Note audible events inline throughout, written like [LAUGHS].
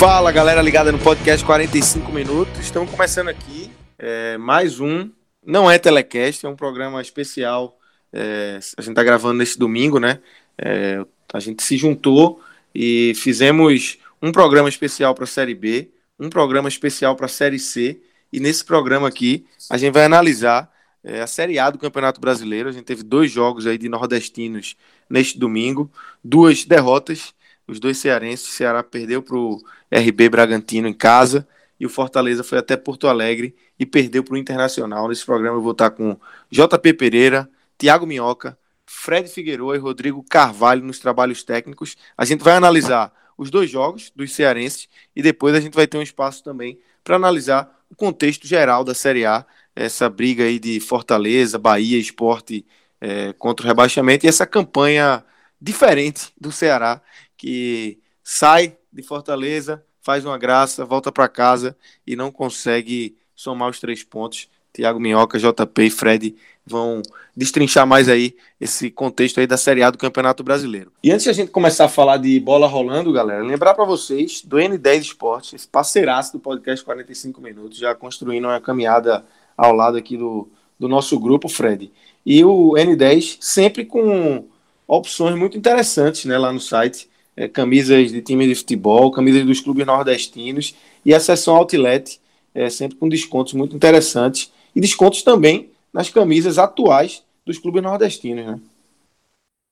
Fala galera ligada no podcast 45 minutos. Estamos começando aqui é, mais um. Não é telecast, é um programa especial. É, a gente está gravando nesse domingo, né? É, a gente se juntou e fizemos um programa especial para a Série B, um programa especial para a Série C. E nesse programa aqui a gente vai analisar é, a Série A do Campeonato Brasileiro. A gente teve dois jogos aí de nordestinos neste domingo, duas derrotas os dois cearenses. O Ceará perdeu para o RB Bragantino em casa e o Fortaleza foi até Porto Alegre e perdeu para o Internacional. Nesse programa eu vou estar com JP Pereira, Thiago Minhoca, Fred Figueiredo e Rodrigo Carvalho nos trabalhos técnicos. A gente vai analisar os dois jogos dos cearenses e depois a gente vai ter um espaço também para analisar o contexto geral da Série A, essa briga aí de Fortaleza, Bahia, Esporte é, contra o rebaixamento e essa campanha diferente do Ceará que sai de Fortaleza, faz uma graça, volta para casa e não consegue somar os três pontos. Thiago Minhoca, JP e Fred vão destrinchar mais aí esse contexto aí da Série A do Campeonato Brasileiro. E antes de a gente começar a falar de bola rolando, galera, lembrar para vocês do N10 Esportes, esse parceiraço do podcast 45 Minutos, já construindo uma caminhada ao lado aqui do, do nosso grupo, Fred. E o N10 sempre com opções muito interessantes né, lá no site é, camisas de time de futebol, camisas dos clubes nordestinos e a seção outlet, é, sempre com descontos muito interessantes e descontos também nas camisas atuais dos clubes nordestinos. Né?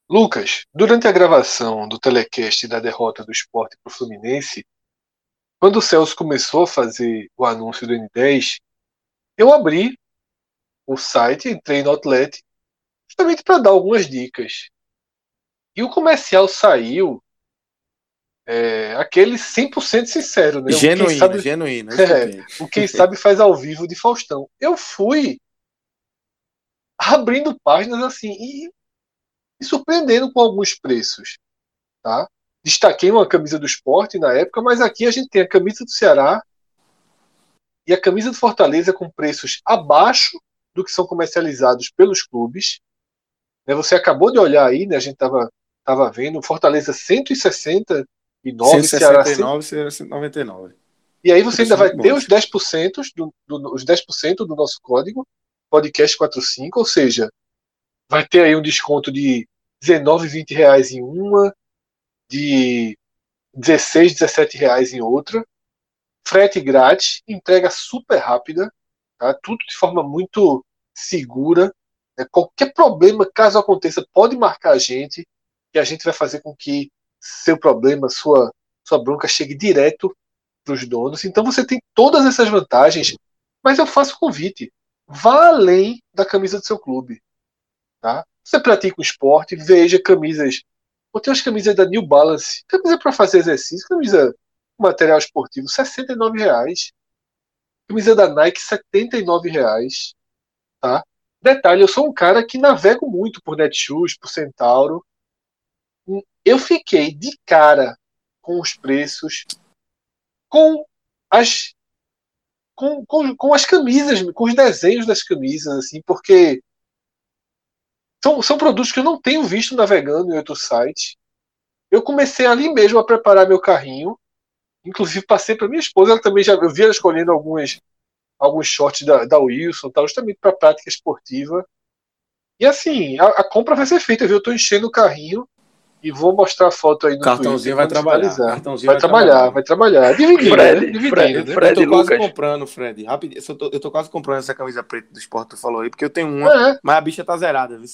Lucas, durante a gravação do telecast da derrota do esporte para o Fluminense, quando o Celso começou a fazer o anúncio do N10, eu abri o site, entrei no Outlet, justamente para dar algumas dicas. E o comercial saiu é, aquele 100% sincero, né? Genuíno, o sabe, genuíno. [LAUGHS] É, o quem sabe faz ao vivo de Faustão. Eu fui abrindo páginas assim e me surpreendendo com alguns preços, tá? Destaquei uma camisa do esporte na época, mas aqui a gente tem a camisa do Ceará e a camisa do Fortaleza com preços abaixo do que são comercializados pelos clubes. Né, você acabou de olhar aí, né? A gente estava tava vendo, Fortaleza 160 e 9, 169, Ceará 199. E aí você ainda vai ter os 10%, do, do, os 10% do nosso código, podcast 45, ou seja, vai ter aí um desconto de 19, 20 reais em uma, de 16, 17 reais em outra, frete grátis, entrega super rápida, tá? tudo de forma muito segura. Né? Qualquer problema, caso aconteça, pode marcar a gente, e a gente vai fazer com que seu problema, sua, sua bronca chegue direto para os donos. Então você tem todas essas vantagens, mas eu faço convite. Vá além da camisa do seu clube. Tá? Você pratica o esporte, veja camisas. Eu tenho as camisas da New Balance, camisa para fazer exercício, camisa material esportivo, R$ reais. Camisa da Nike, R$ reais. Tá? Detalhe, eu sou um cara que navego muito por Netshoes, por Centauro eu fiquei de cara com os preços, com as com, com, com as camisas, com os desenhos das camisas, assim, porque são, são produtos que eu não tenho visto navegando em outros sites. Eu comecei ali mesmo a preparar meu carrinho, inclusive passei para minha esposa, ela também já eu vi ela escolhendo algumas alguns shorts da, da Wilson, tal, justamente para prática esportiva. E assim, a, a, compra vai ser feita, viu? Eu estou enchendo o carrinho e vou mostrar a foto aí no Cartãozinho vai trabalhar. Cartãozinho vai, vai trabalhar, trabalhar, vai trabalhar. Dividindo, Fred, né? Dividindo, Fred, né? Fred, eu tô Lucas. quase comprando, Fred. Rápido, eu tô, eu tô quase comprando essa camisa preta do esporte que tu falou aí, porque eu tenho uma, é. mas a bicha tá zerada, viu?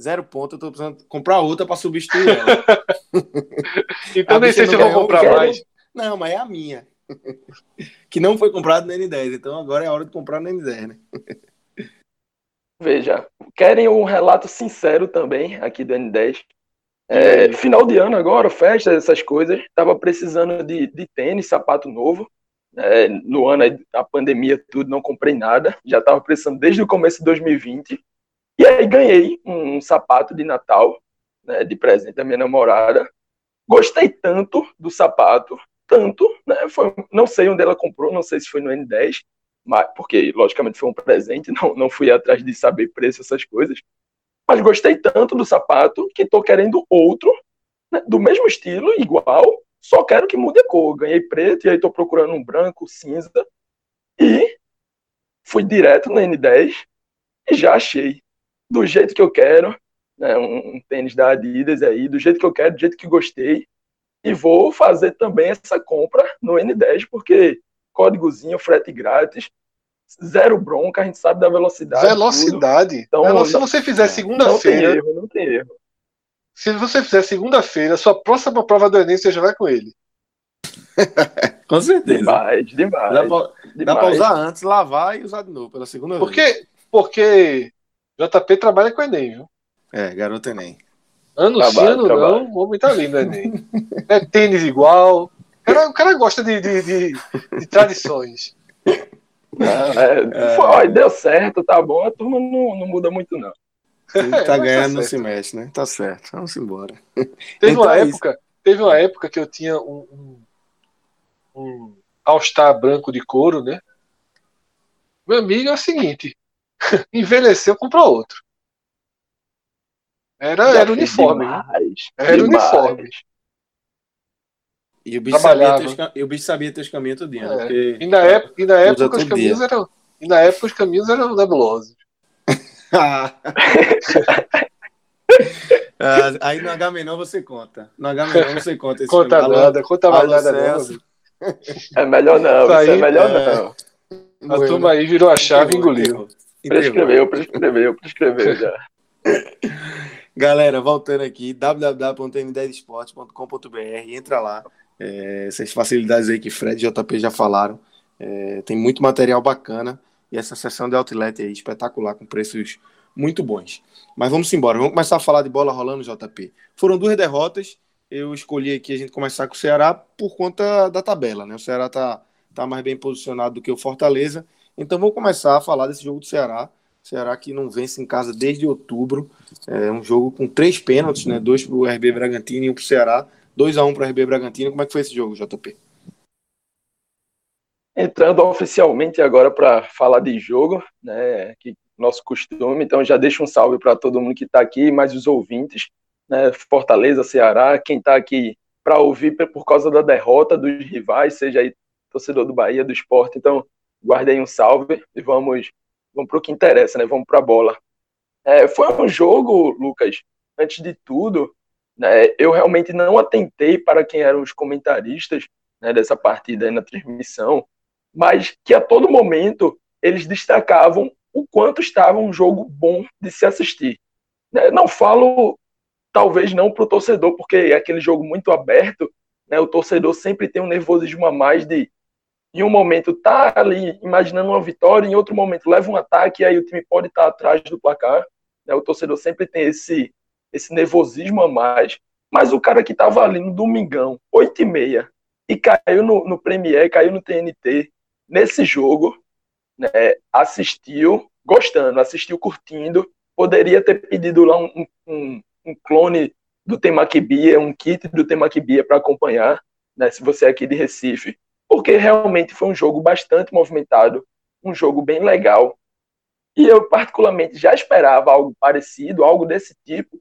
zero ponto, eu tô precisando comprar outra para substituir ela. [LAUGHS] então nem sei se eu vou comprar mais. Não, mas é a minha. [LAUGHS] que não foi comprado no N10, então agora é a hora de comprar no N10, né? Veja, querem um relato sincero também aqui do N10. É, final de ano agora, festa, essas coisas. Tava precisando de, de tênis, sapato novo. É, no ano da pandemia, tudo, não comprei nada. Já tava precisando desde o começo de 2020. E aí ganhei um, um sapato de Natal, né, de presente da minha namorada. Gostei tanto do sapato, tanto, né? Foi, não sei onde ela comprou, não sei se foi no N10, mas, porque logicamente foi um presente, [LAUGHS] não, não fui atrás de saber preço, essas coisas. Mas gostei tanto do sapato que estou querendo outro, né, do mesmo estilo, igual, só quero que mude a cor. Ganhei preto e aí estou procurando um branco, cinza. E fui direto na N10 e já achei. Do jeito que eu quero, né, um, um tênis da Adidas aí, do jeito que eu quero, do jeito que gostei. E vou fazer também essa compra no N10, porque códigozinho, frete grátis, zero bronca, a gente sabe da velocidade. Velocidade. Então, se você fizer segunda-feira. Não tem erro, não tem erro. Se você fizer segunda-feira, sua próxima prova do Enem você já vai com ele. [LAUGHS] com certeza. Demais, demais. Dá pra, demais. Dá pra usar antes, lavar e usar de novo pela segunda porque, vez. Porque JP trabalha com Enem, viu? É, garoto Enem. Ano sim, ano não, o homem tá lindo, Enem. é tênis igual. O cara, o cara gosta de, de, de, de tradições. É, foi, deu certo, tá bom, a turma não, não muda muito, não. Quem tá, tá ganhando tá não se mexe, né? Tá certo, vamos embora. Teve então uma é época, teve uma época que eu tinha um, um, um All-Star branco de couro, né? Meu amigo é o seguinte: [LAUGHS] envelheceu, comprou outro. Era, era uniforme. Demais, era demais. uniforme. E o bicho, sabia ter, e o bicho sabia ter os caminhos tudinho. Né? É. E na época, e na época os caminhos dia. eram. E na época os caminhos eram nebulosos. [LAUGHS] ah, aí no H-Menor você conta. No H-Menor você conta. Esse conta filme. nada, conta mais nada não. É melhor não, isso, aí, é melhor é... não. A turma aí virou a chave e engoliu. Prescreveu, prescreveu, prescreveu já. [LAUGHS] Galera, voltando aqui, www.n10esporte.com.br, entra lá. É, essas facilidades aí que Fred e JP já falaram. É, tem muito material bacana e essa sessão de outlet aí espetacular, com preços muito bons. Mas vamos embora, vamos começar a falar de bola rolando, JP. Foram duas derrotas, eu escolhi aqui a gente começar com o Ceará por conta da tabela, né? O Ceará tá, tá mais bem posicionado do que o Fortaleza, então vamos começar a falar desse jogo do Ceará. Ceará que não vence em casa desde outubro, é um jogo com três pênaltis, né? Dois para o RB Bragantino e um para o Ceará. 2 a 1 para o RB Bragantino. Como é que foi esse jogo, JP? Entrando oficialmente agora para falar de jogo, né, que nosso costume, então já deixo um salve para todo mundo que está aqui, mais os ouvintes, né, Fortaleza, Ceará, quem está aqui para ouvir por causa da derrota dos rivais, seja aí torcedor do Bahia, do esporte, então guardei um salve e vamos, vamos para o que interessa, né, vamos para a bola. É, foi um jogo, Lucas, antes de tudo, né, eu realmente não atentei para quem eram os comentaristas né, dessa partida na transmissão, mas que a todo momento eles destacavam o quanto estava um jogo bom de se assistir. Né, não falo, talvez não para o torcedor, porque é aquele jogo muito aberto, né, o torcedor sempre tem um nervosismo a mais de, em um momento, tá ali imaginando uma vitória, em outro momento leva um ataque e aí o time pode estar tá atrás do placar. Né, o torcedor sempre tem esse esse nervosismo a mais. Mas o cara que estava ali no domingão, 8 e meia, e caiu no, no Premiere, caiu no TNT, nesse jogo, né, assistiu gostando, assistiu curtindo, poderia ter pedido lá um, um, um clone do Temakibia, um kit do Temakibia para acompanhar, né, se você é aqui de Recife, porque realmente foi um jogo bastante movimentado, um jogo bem legal. E eu, particularmente, já esperava algo parecido, algo desse tipo,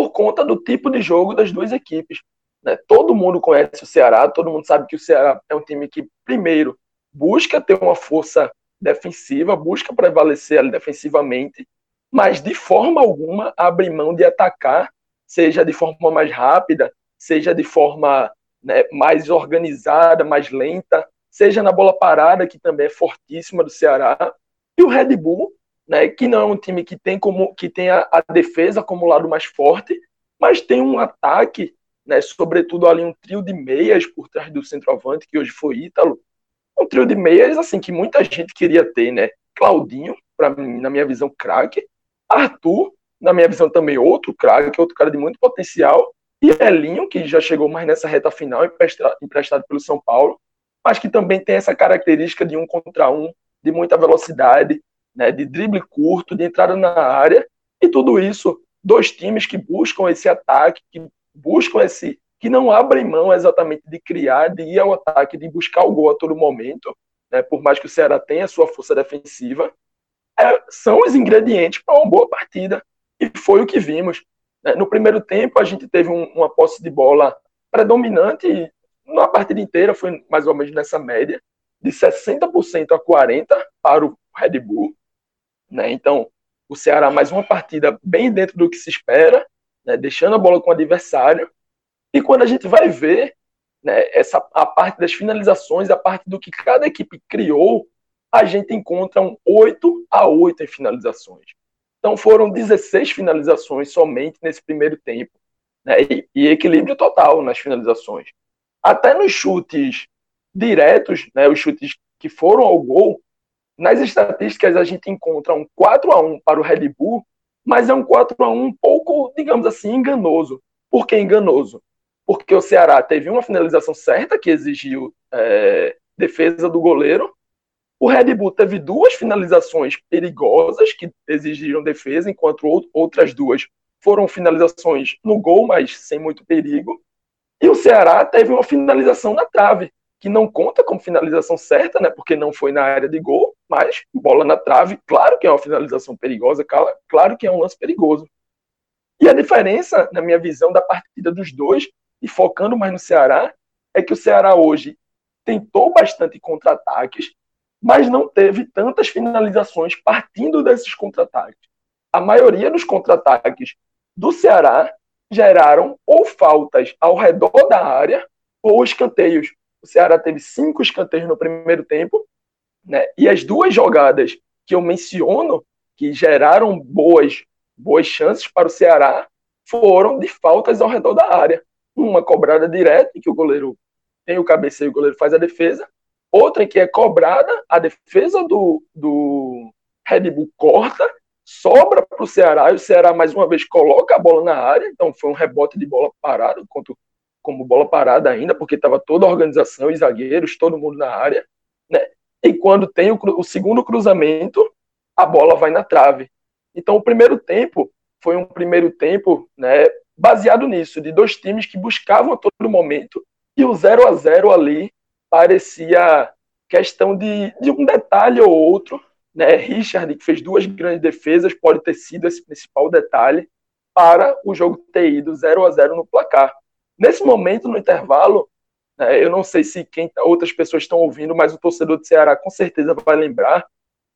por conta do tipo de jogo das duas equipes. Né? Todo mundo conhece o Ceará, todo mundo sabe que o Ceará é um time que, primeiro, busca ter uma força defensiva, busca prevalecer ali defensivamente, mas de forma alguma abre mão de atacar, seja de forma mais rápida, seja de forma né, mais organizada, mais lenta, seja na bola parada, que também é fortíssima do Ceará. E o Red Bull né, que não é um time que tem como que tem a, a defesa como lado mais forte, mas tem um ataque, né, sobretudo ali um trio de meias por trás do centroavante que hoje foi Ítalo, um trio de meias assim que muita gente queria ter, né? Claudinho, para mim, na minha visão, craque, Arthur, na minha visão também outro craque, outro cara de muito potencial, e Elinho, que já chegou mais nessa reta final, emprestado pelo São Paulo, mas que também tem essa característica de um contra um, de muita velocidade, né, de drible curto, de entrada na área, e tudo isso, dois times que buscam esse ataque, que buscam esse. que não abrem mão exatamente de criar, de ir ao ataque, de buscar o gol a todo momento, né, por mais que o Ceará tenha sua força defensiva, é, são os ingredientes para uma boa partida. E foi o que vimos. Né. No primeiro tempo, a gente teve um, uma posse de bola predominante, na partida inteira foi mais ou menos nessa média, de 60% a 40% para o Red Bull. Né? Então, o Ceará mais uma partida bem dentro do que se espera, né? deixando a bola com o adversário. E quando a gente vai ver né, essa, a parte das finalizações, a parte do que cada equipe criou, a gente encontra um 8 a 8 em finalizações. Então foram 16 finalizações somente nesse primeiro tempo. Né, e, e, equilíbrio total nas finalizações. Até nos chutes diretos, né, os chutes que foram ao gol, nas estatísticas, a gente encontra um 4 a 1 para o Red Bull, mas é um 4 a 1 um pouco, digamos assim, enganoso. Por que enganoso? Porque o Ceará teve uma finalização certa, que exigiu é, defesa do goleiro. O Red Bull teve duas finalizações perigosas, que exigiram defesa, enquanto outras duas foram finalizações no gol, mas sem muito perigo. E o Ceará teve uma finalização na trave, que não conta como finalização certa, né, porque não foi na área de gol, mas bola na trave, claro que é uma finalização perigosa, claro que é um lance perigoso. E a diferença, na minha visão, da partida dos dois, e focando mais no Ceará, é que o Ceará hoje tentou bastante contra-ataques, mas não teve tantas finalizações partindo desses contra-ataques. A maioria dos contra-ataques do Ceará geraram ou faltas ao redor da área ou escanteios, o Ceará teve cinco escanteios no primeiro tempo, né? E as duas jogadas que eu menciono, que geraram boas, boas chances para o Ceará, foram de faltas ao redor da área. Uma cobrada direta, em que o goleiro tem o cabeceio e o goleiro faz a defesa. Outra em que é cobrada, a defesa do, do Red Bull corta, sobra para o Ceará, e o Ceará mais uma vez coloca a bola na área, então foi um rebote de bola parado contra como bola parada ainda, porque estava toda a organização e zagueiros, todo mundo na área, né? E quando tem o, o, segundo cruzamento, a bola vai na trave. Então, o primeiro tempo foi um primeiro tempo, né, baseado nisso, de dois times que buscavam a todo momento, e o 0 a 0 ali parecia questão de, de um detalhe ou outro, né? Richard, que fez duas grandes defesas, pode ter sido esse principal detalhe para o jogo ter ido 0 a 0 no placar. Nesse momento, no intervalo, né, eu não sei se quem, outras pessoas estão ouvindo, mas o torcedor do Ceará com certeza vai lembrar.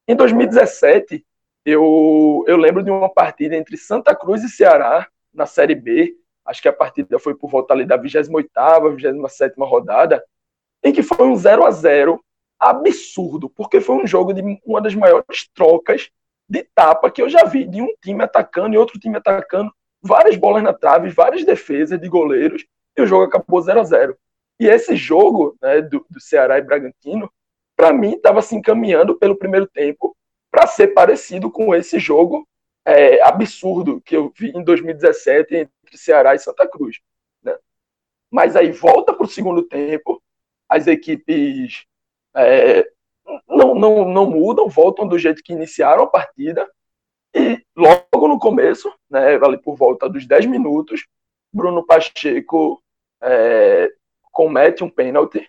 Em 2017, eu, eu lembro de uma partida entre Santa Cruz e Ceará, na Série B. Acho que a partida foi por volta ali da 28ª, 27ª rodada, em que foi um 0 a 0 absurdo, porque foi um jogo de uma das maiores trocas de tapa que eu já vi, de um time atacando e outro time atacando, várias bolas na trave, várias defesas de goleiros, e o jogo acabou 0 a 0 E esse jogo né, do, do Ceará e Bragantino, para mim, estava se encaminhando pelo primeiro tempo para ser parecido com esse jogo é, absurdo que eu vi em 2017 entre Ceará e Santa Cruz. Né? Mas aí volta para o segundo tempo, as equipes é, não, não, não mudam, voltam do jeito que iniciaram a partida, e logo no começo, né, ali por volta dos 10 minutos, Bruno Pacheco é, comete um pênalti.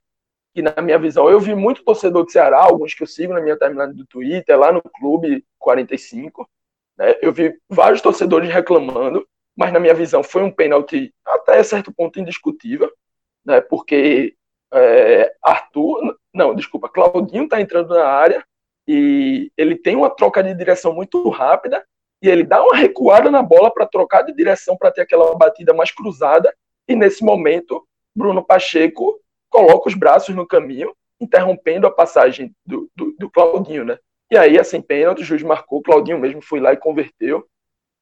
E na minha visão, eu vi muito torcedor do Ceará, alguns que eu sigo na minha timeline do Twitter, lá no Clube 45. Né, eu vi vários torcedores reclamando, mas na minha visão foi um pênalti até certo ponto indiscutível, né, porque é, Arthur, não, desculpa, Claudinho está entrando na área e ele tem uma troca de direção muito rápida e ele dá uma recuada na bola para trocar de direção para ter aquela batida mais cruzada e nesse momento Bruno Pacheco coloca os braços no caminho interrompendo a passagem do, do, do Claudinho, né? E aí, assim, pênalti, o juiz marcou, Claudinho mesmo foi lá e converteu.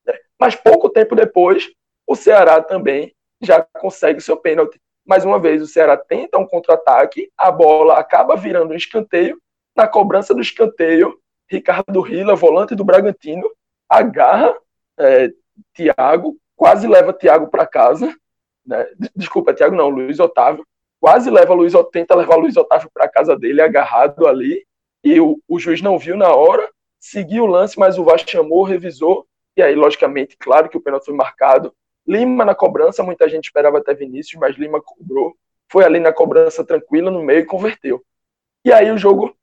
Né? Mas pouco tempo depois, o Ceará também já consegue seu pênalti. Mais uma vez, o Ceará tenta um contra-ataque, a bola acaba virando um escanteio. Na cobrança do escanteio, Ricardo Rila, volante do Bragantino, agarra é, Thiago, quase leva Thiago para casa. Né? Desculpa, Thiago não, Luiz Otávio. Quase leva Luiz, tenta levar Luiz Otávio para casa dele, agarrado ali. E o, o juiz não viu na hora, seguiu o lance, mas o Vasco chamou, revisou. E aí, logicamente, claro que o pênalti foi marcado. Lima na cobrança, muita gente esperava até Vinícius, mas Lima cobrou. Foi ali na cobrança tranquila no meio e converteu. E aí o jogo,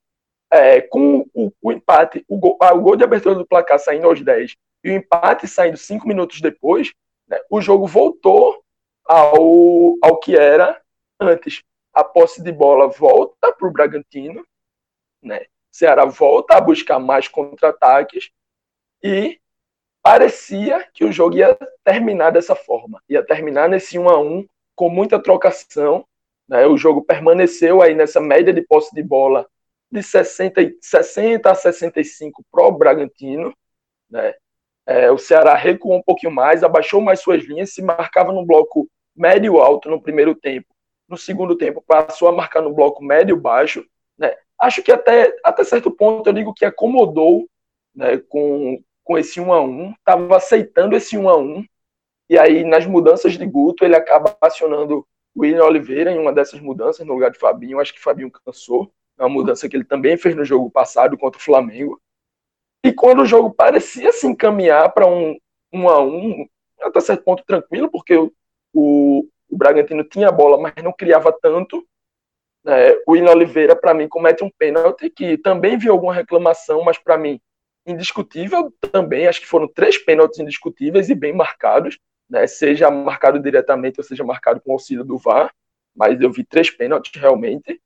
é, com o, o empate, o gol, o gol, de abertura do placar saindo aos 10 e o empate saindo cinco minutos depois, né, o jogo voltou ao, ao que era antes. A posse de bola volta para o Bragantino, né? Ceará volta a buscar mais contra-ataques e parecia que o jogo ia terminar dessa forma, ia terminar nesse 1 a 1 com muita trocação. Né? O jogo permaneceu aí nessa média de posse de bola de 60, 60 a 65 para o Bragantino. Né? É, o Ceará recuou um pouquinho mais, abaixou mais suas linhas, se marcava no bloco médio-alto no primeiro tempo. No segundo tempo, passou a marcar no bloco médio-baixo. Né? Acho que até, até certo ponto eu digo que acomodou né, com, com esse 1 a 1 estava aceitando esse 1 a 1 e aí nas mudanças de Guto ele acaba acionando o William Oliveira em uma dessas mudanças no lugar de Fabinho. Acho que Fabinho cansou. Uma mudança que ele também fez no jogo passado contra o Flamengo. E quando o jogo parecia se encaminhar para um 1 a 1 até certo ponto tranquilo, porque o, o, o Bragantino tinha a bola, mas não criava tanto. É, o William Oliveira, para mim, comete um pênalti que também viu alguma reclamação, mas para mim indiscutível também. Acho que foram três pênaltis indiscutíveis e bem marcados, né? seja marcado diretamente ou seja marcado com auxílio do VAR. Mas eu vi três pênaltis realmente.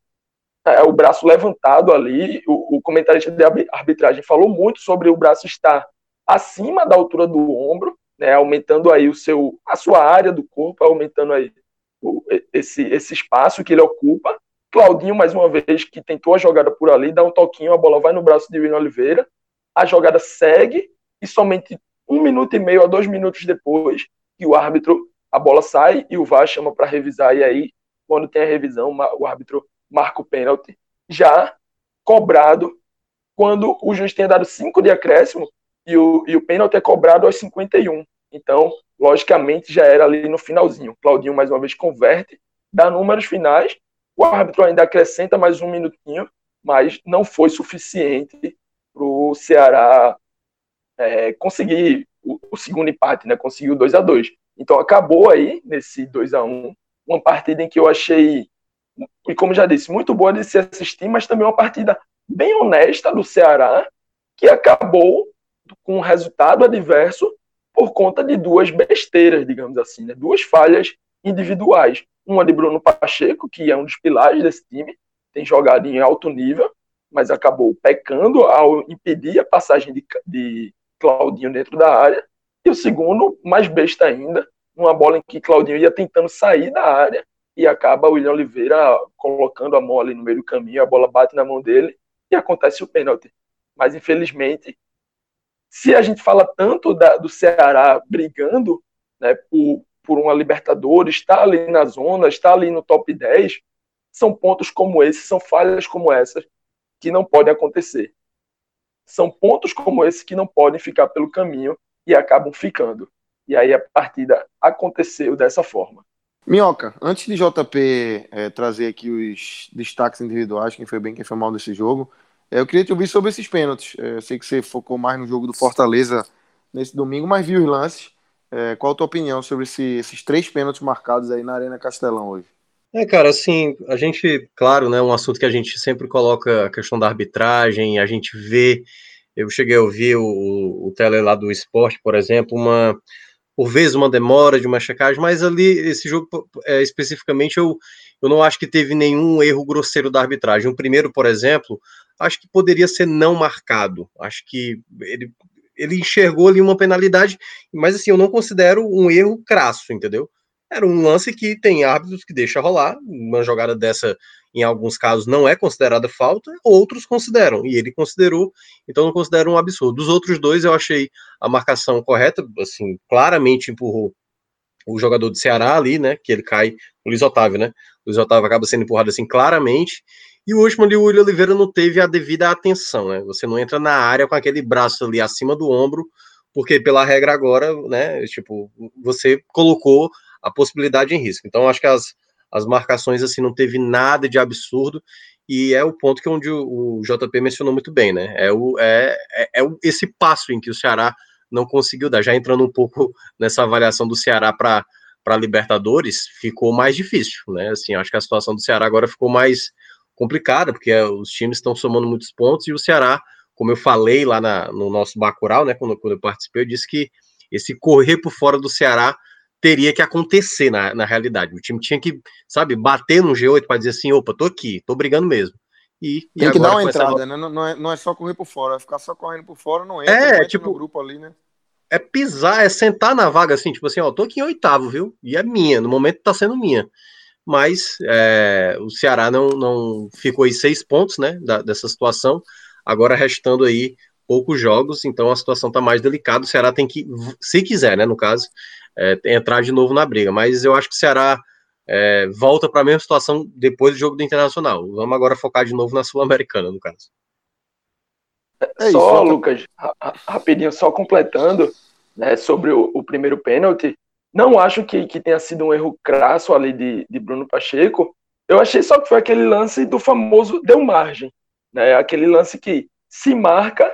É, o braço levantado ali, o, o comentarista de arbitragem falou muito sobre o braço estar acima da altura do ombro, né, aumentando aí o seu, a sua área do corpo, aumentando aí o, esse, esse espaço que ele ocupa. Claudinho, mais uma vez, que tentou a jogada por ali, dá um toquinho, a bola vai no braço de William Oliveira, a jogada segue e somente um minuto e meio a dois minutos depois que o árbitro, a bola sai e o VAR chama para revisar, e aí, quando tem a revisão, o árbitro marca o pênalti, já cobrado, quando o juiz tenha dado cinco de acréscimo e o, e o pênalti é cobrado aos 51. Então, logicamente, já era ali no finalzinho. Claudinho, mais uma vez, converte, dá números finais, o árbitro ainda acrescenta mais um minutinho, mas não foi suficiente para o Ceará é, conseguir o, o, segundo empate, né? Conseguiu 2 a 2 Então acabou aí, nesse 2 a 1 uma partida em que eu achei, e como já disse, muito boa de se assistir, mas também uma partida bem honesta do Ceará, que acabou com um resultado adverso por conta de duas besteiras, digamos assim, né? duas falhas individuais. Uma de Bruno Pacheco, que é um dos pilares desse time, tem jogado em alto nível, mas acabou pecando ao impedir a passagem de, de Claudinho dentro da área. E o segundo, mais besta ainda, uma bola em que Claudinho ia tentando sair da área e acaba o William Oliveira colocando a mão ali no meio do caminho, a bola bate na mão dele e acontece o pênalti. Mas infelizmente, se a gente fala tanto da, do Ceará brigando né, por, por uma Libertadores, está ali na zona, está ali no top 10, são pontos como esses, são falhas como essas que não podem acontecer. São pontos como esse que não podem ficar pelo caminho e acabam ficando. E aí a partida aconteceu dessa forma. Minhoca, antes de JP é, trazer aqui os destaques individuais, quem foi bem, quem foi mal desse jogo, é, eu queria te ouvir sobre esses pênaltis. É, eu sei que você focou mais no jogo do Fortaleza nesse domingo, mas viu os lances. É, qual a tua opinião sobre esse, esses três pênaltis marcados aí na Arena Castelão hoje? É, cara, assim, a gente, claro, né, um assunto que a gente sempre coloca a questão da arbitragem, a gente vê, eu cheguei a ouvir o, o tele lá do esporte, por exemplo, uma, por vezes uma demora de uma checagem, mas ali, esse jogo é, especificamente, eu, eu não acho que teve nenhum erro grosseiro da arbitragem. O primeiro, por exemplo, acho que poderia ser não marcado, acho que ele, ele enxergou ali uma penalidade, mas assim, eu não considero um erro crasso, entendeu? Era um lance que tem árbitros que deixa rolar, uma jogada dessa, em alguns casos, não é considerada falta, outros consideram, e ele considerou, então não considera um absurdo. Dos outros dois, eu achei a marcação correta, assim, claramente empurrou o jogador do Ceará ali, né, que ele cai, o Luiz Otávio, né, o Luiz Otávio acaba sendo empurrado assim claramente, e o último ali, o William Oliveira não teve a devida atenção, né, você não entra na área com aquele braço ali acima do ombro, porque pela regra agora, né, tipo, você colocou a possibilidade em risco. Então, acho que as, as marcações, assim, não teve nada de absurdo, e é o ponto que onde o, o JP mencionou muito bem, né, é, o, é, é, é esse passo em que o Ceará não conseguiu dar. Já entrando um pouco [LAUGHS] nessa avaliação do Ceará para para Libertadores, ficou mais difícil, né? Assim, acho que a situação do Ceará agora ficou mais complicada, porque os times estão somando muitos pontos e o Ceará, como eu falei lá na, no nosso Bacurau, né, quando, quando eu participei, eu disse que esse correr por fora do Ceará teria que acontecer na, na realidade. O time tinha que, sabe, bater no G8 para dizer assim, opa, tô aqui, tô brigando mesmo. E, Tem e que dar uma entrada, né? Não, é, não é só correr por fora, ficar só correndo por fora não entra, é, não tipo, no grupo ali, né? é pisar, é sentar na vaga assim, tipo assim, ó, tô aqui em oitavo, viu? E é minha, no momento tá sendo minha. Mas é, o Ceará não, não ficou aí seis pontos, né, da, dessa situação, agora restando aí poucos jogos, então a situação tá mais delicada, o Ceará tem que, se quiser, né, no caso, é, entrar de novo na briga, mas eu acho que o Ceará é, volta para a mesma situação depois do jogo do Internacional. Vamos agora focar de novo na Sul-Americana, no caso. É só, isso, Lucas, rapidinho, só completando né, sobre o, o, primeiro pênalti, não acho que, que tenha sido um erro crasso ali de, de Bruno Pacheco. Eu achei só que foi aquele lance do famoso deu margem. Né, aquele lance que se marca,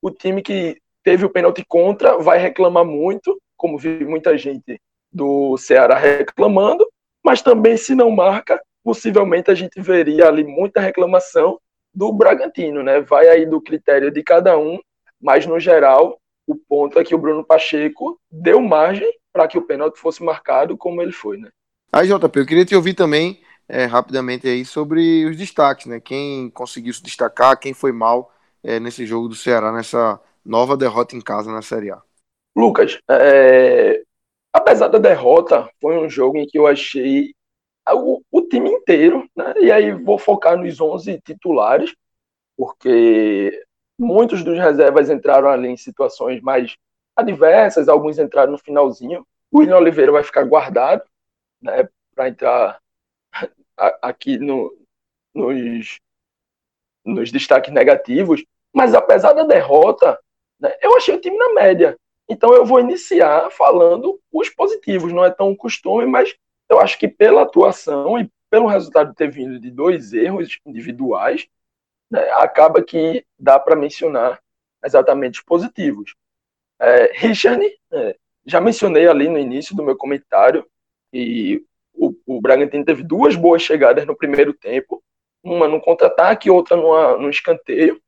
o time que teve o pênalti contra vai reclamar muito, como vi muita gente do Ceará reclamando, mas também se não marca, possivelmente a gente veria ali muita reclamação do Bragantino, né? Vai aí do critério de cada um, mas no geral, o ponto é que o Bruno Pacheco deu margem para que o pênalti fosse marcado como ele foi, né? Aí, JP, eu queria te ouvir também é, rapidamente aí sobre os destaques, né? Quem conseguiu se destacar, quem foi mal é, nesse jogo do Ceará, nessa nova derrota em casa na Série A. Lucas, é... apesar da derrota, foi um jogo em que eu achei o, o time inteiro, né? E aí vou focar nos 11 titulares, porque muitos dos reservas entraram ali em situações mais adversas, alguns entraram no finalzinho. O William Oliveira vai ficar guardado, né, para entrar aqui no, nos, nos destaques negativos. Mas apesar da derrota, né, eu achei o time na média. Então eu vou iniciar falando os positivos. Não é tão costume, mas eu acho que pela atuação e pelo resultado de ter vindo de dois erros individuais, né, acaba que dá para mencionar exatamente os positivos. É, Richard, é, já mencionei ali no início do meu comentário, e o, o Bragantino teve duas boas chegadas no primeiro tempo, uma no contra-ataque, outra numa, no escanteio,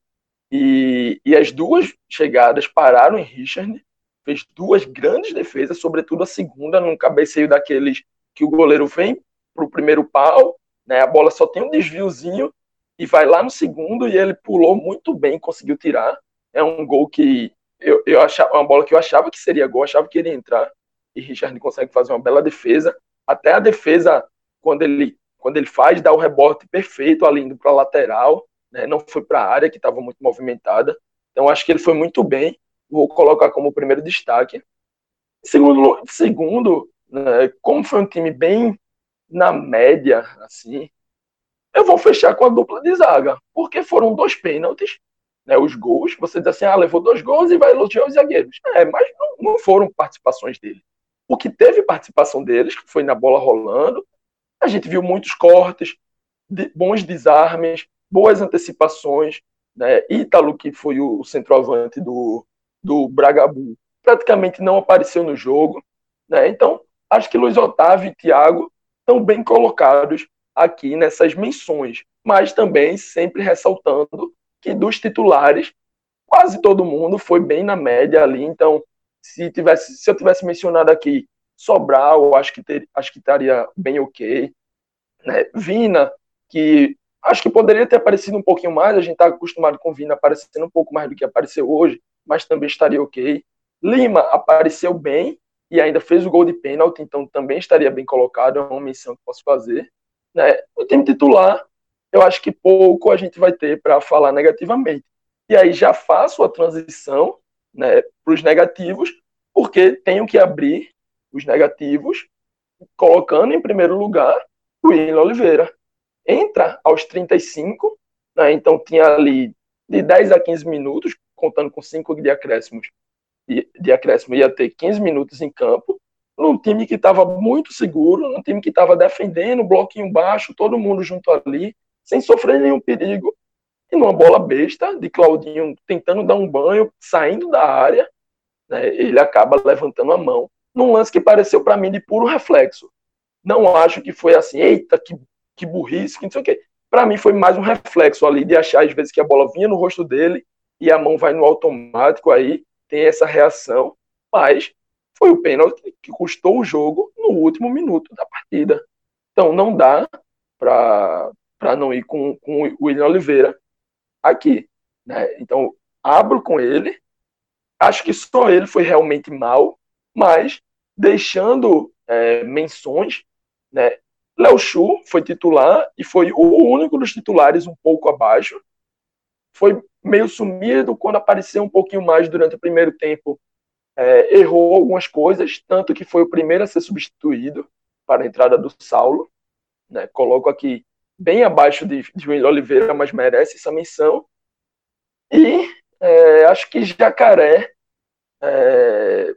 e, e as duas chegadas pararam em Richard, fez duas grandes defesas, sobretudo a segunda, num cabeceio daqueles que o goleiro vem para o primeiro pau, né, a bola só tem um desviozinho e vai lá no segundo e ele pulou muito bem, conseguiu tirar. É um gol que eu, eu achava, uma bola que eu achava que seria gol, achava que iria entrar e Richard consegue fazer uma bela defesa. Até a defesa, quando ele, quando ele faz, dá o rebote perfeito ali indo para lateral, né, não foi para a área que estava muito movimentada. Então acho que ele foi muito bem. Vou colocar como primeiro destaque. Segundo, segundo né, como foi um time bem na média, assim, eu vou fechar com a dupla de zaga, porque foram dois pênaltis, né, os gols, você diz assim, ah, levou dois gols e vai elogiar os zagueiros. É, mas não, não foram participações dele. O que teve participação deles, que foi na bola rolando, a gente viu muitos cortes, de, bons desarmes, boas antecipações, né, Ítalo, que foi o centroavante do, do Bragabu, praticamente não apareceu no jogo, né, então acho que Luiz Otávio e Thiago estão bem colocados aqui nessas menções, mas também sempre ressaltando que dos titulares, quase todo mundo foi bem na média ali. Então, se, tivesse, se eu tivesse mencionado aqui Sobral, acho que, ter, acho que estaria bem ok. Né? Vina, que acho que poderia ter aparecido um pouquinho mais, a gente está acostumado com Vina aparecendo um pouco mais do que apareceu hoje, mas também estaria ok. Lima apareceu bem, e ainda fez o gol de pênalti, então também estaria bem colocado, é uma menção que posso fazer. Né? O time titular, eu acho que pouco a gente vai ter para falar negativamente. E aí já faço a transição né, para os negativos, porque tenho que abrir os negativos, colocando em primeiro lugar o William Oliveira. Entra aos 35, né, então tinha ali de 10 a 15 minutos, contando com 5 de acréscimos, de acréscimo ia ter 15 minutos em campo, num time que estava muito seguro, num time que estava defendendo, bloquinho baixo, todo mundo junto ali, sem sofrer nenhum perigo. E numa bola besta de Claudinho tentando dar um banho, saindo da área, né, ele acaba levantando a mão, num lance que pareceu para mim de puro reflexo. Não acho que foi assim, eita, que, que burrice, que não sei o quê. Para mim foi mais um reflexo ali de achar às vezes que a bola vinha no rosto dele e a mão vai no automático aí, tem essa reação, mas foi o pênalti que custou o jogo no último minuto da partida. Então não dá para não ir com, com o William Oliveira aqui. Né? Então abro com ele. Acho que só ele foi realmente mal, mas deixando é, menções, né? Léo Chu foi titular e foi o único dos titulares um pouco abaixo. Foi meio sumido quando apareceu um pouquinho mais durante o primeiro tempo é, errou algumas coisas, tanto que foi o primeiro a ser substituído para a entrada do Saulo. Né? Coloco aqui bem abaixo de, de Will Oliveira, mas merece essa menção. E é, acho que Jacaré é,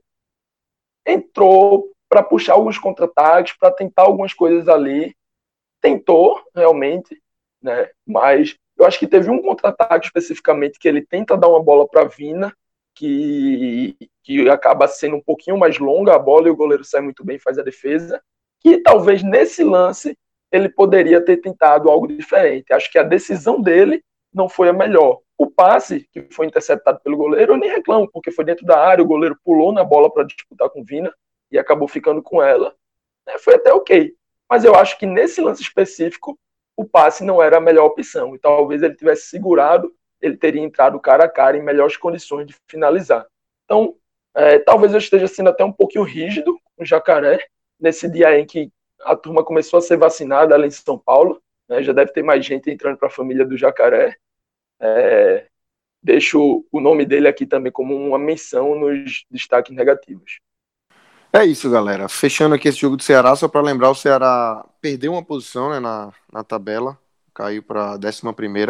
entrou para puxar alguns contra-ataques, para tentar algumas coisas ali. Tentou, realmente, né? mas eu acho que teve um contra-ataque especificamente que ele tenta dar uma bola para Vina que, que acaba sendo um pouquinho mais longa a bola e o goleiro sai muito bem, faz a defesa, que talvez nesse lance ele poderia ter tentado algo diferente. Acho que a decisão dele não foi a melhor. O passe, que foi interceptado pelo goleiro, eu nem reclamo, porque foi dentro da área, o goleiro pulou na bola para disputar com Vina e acabou ficando com ela. É, foi até ok. Mas eu acho que nesse lance específico, o passe não era a melhor opção. E talvez ele tivesse segurado ele teria entrado cara a cara em melhores condições de finalizar. Então, é, talvez eu esteja sendo até um pouquinho rígido com o Jacaré, nesse dia em que a turma começou a ser vacinada ali em São Paulo, né, já deve ter mais gente entrando para a família do Jacaré. É, deixo o nome dele aqui também como uma menção nos destaques negativos. É isso, galera. Fechando aqui esse jogo do Ceará, só para lembrar, o Ceará perdeu uma posição né, na, na tabela, caiu para a 11,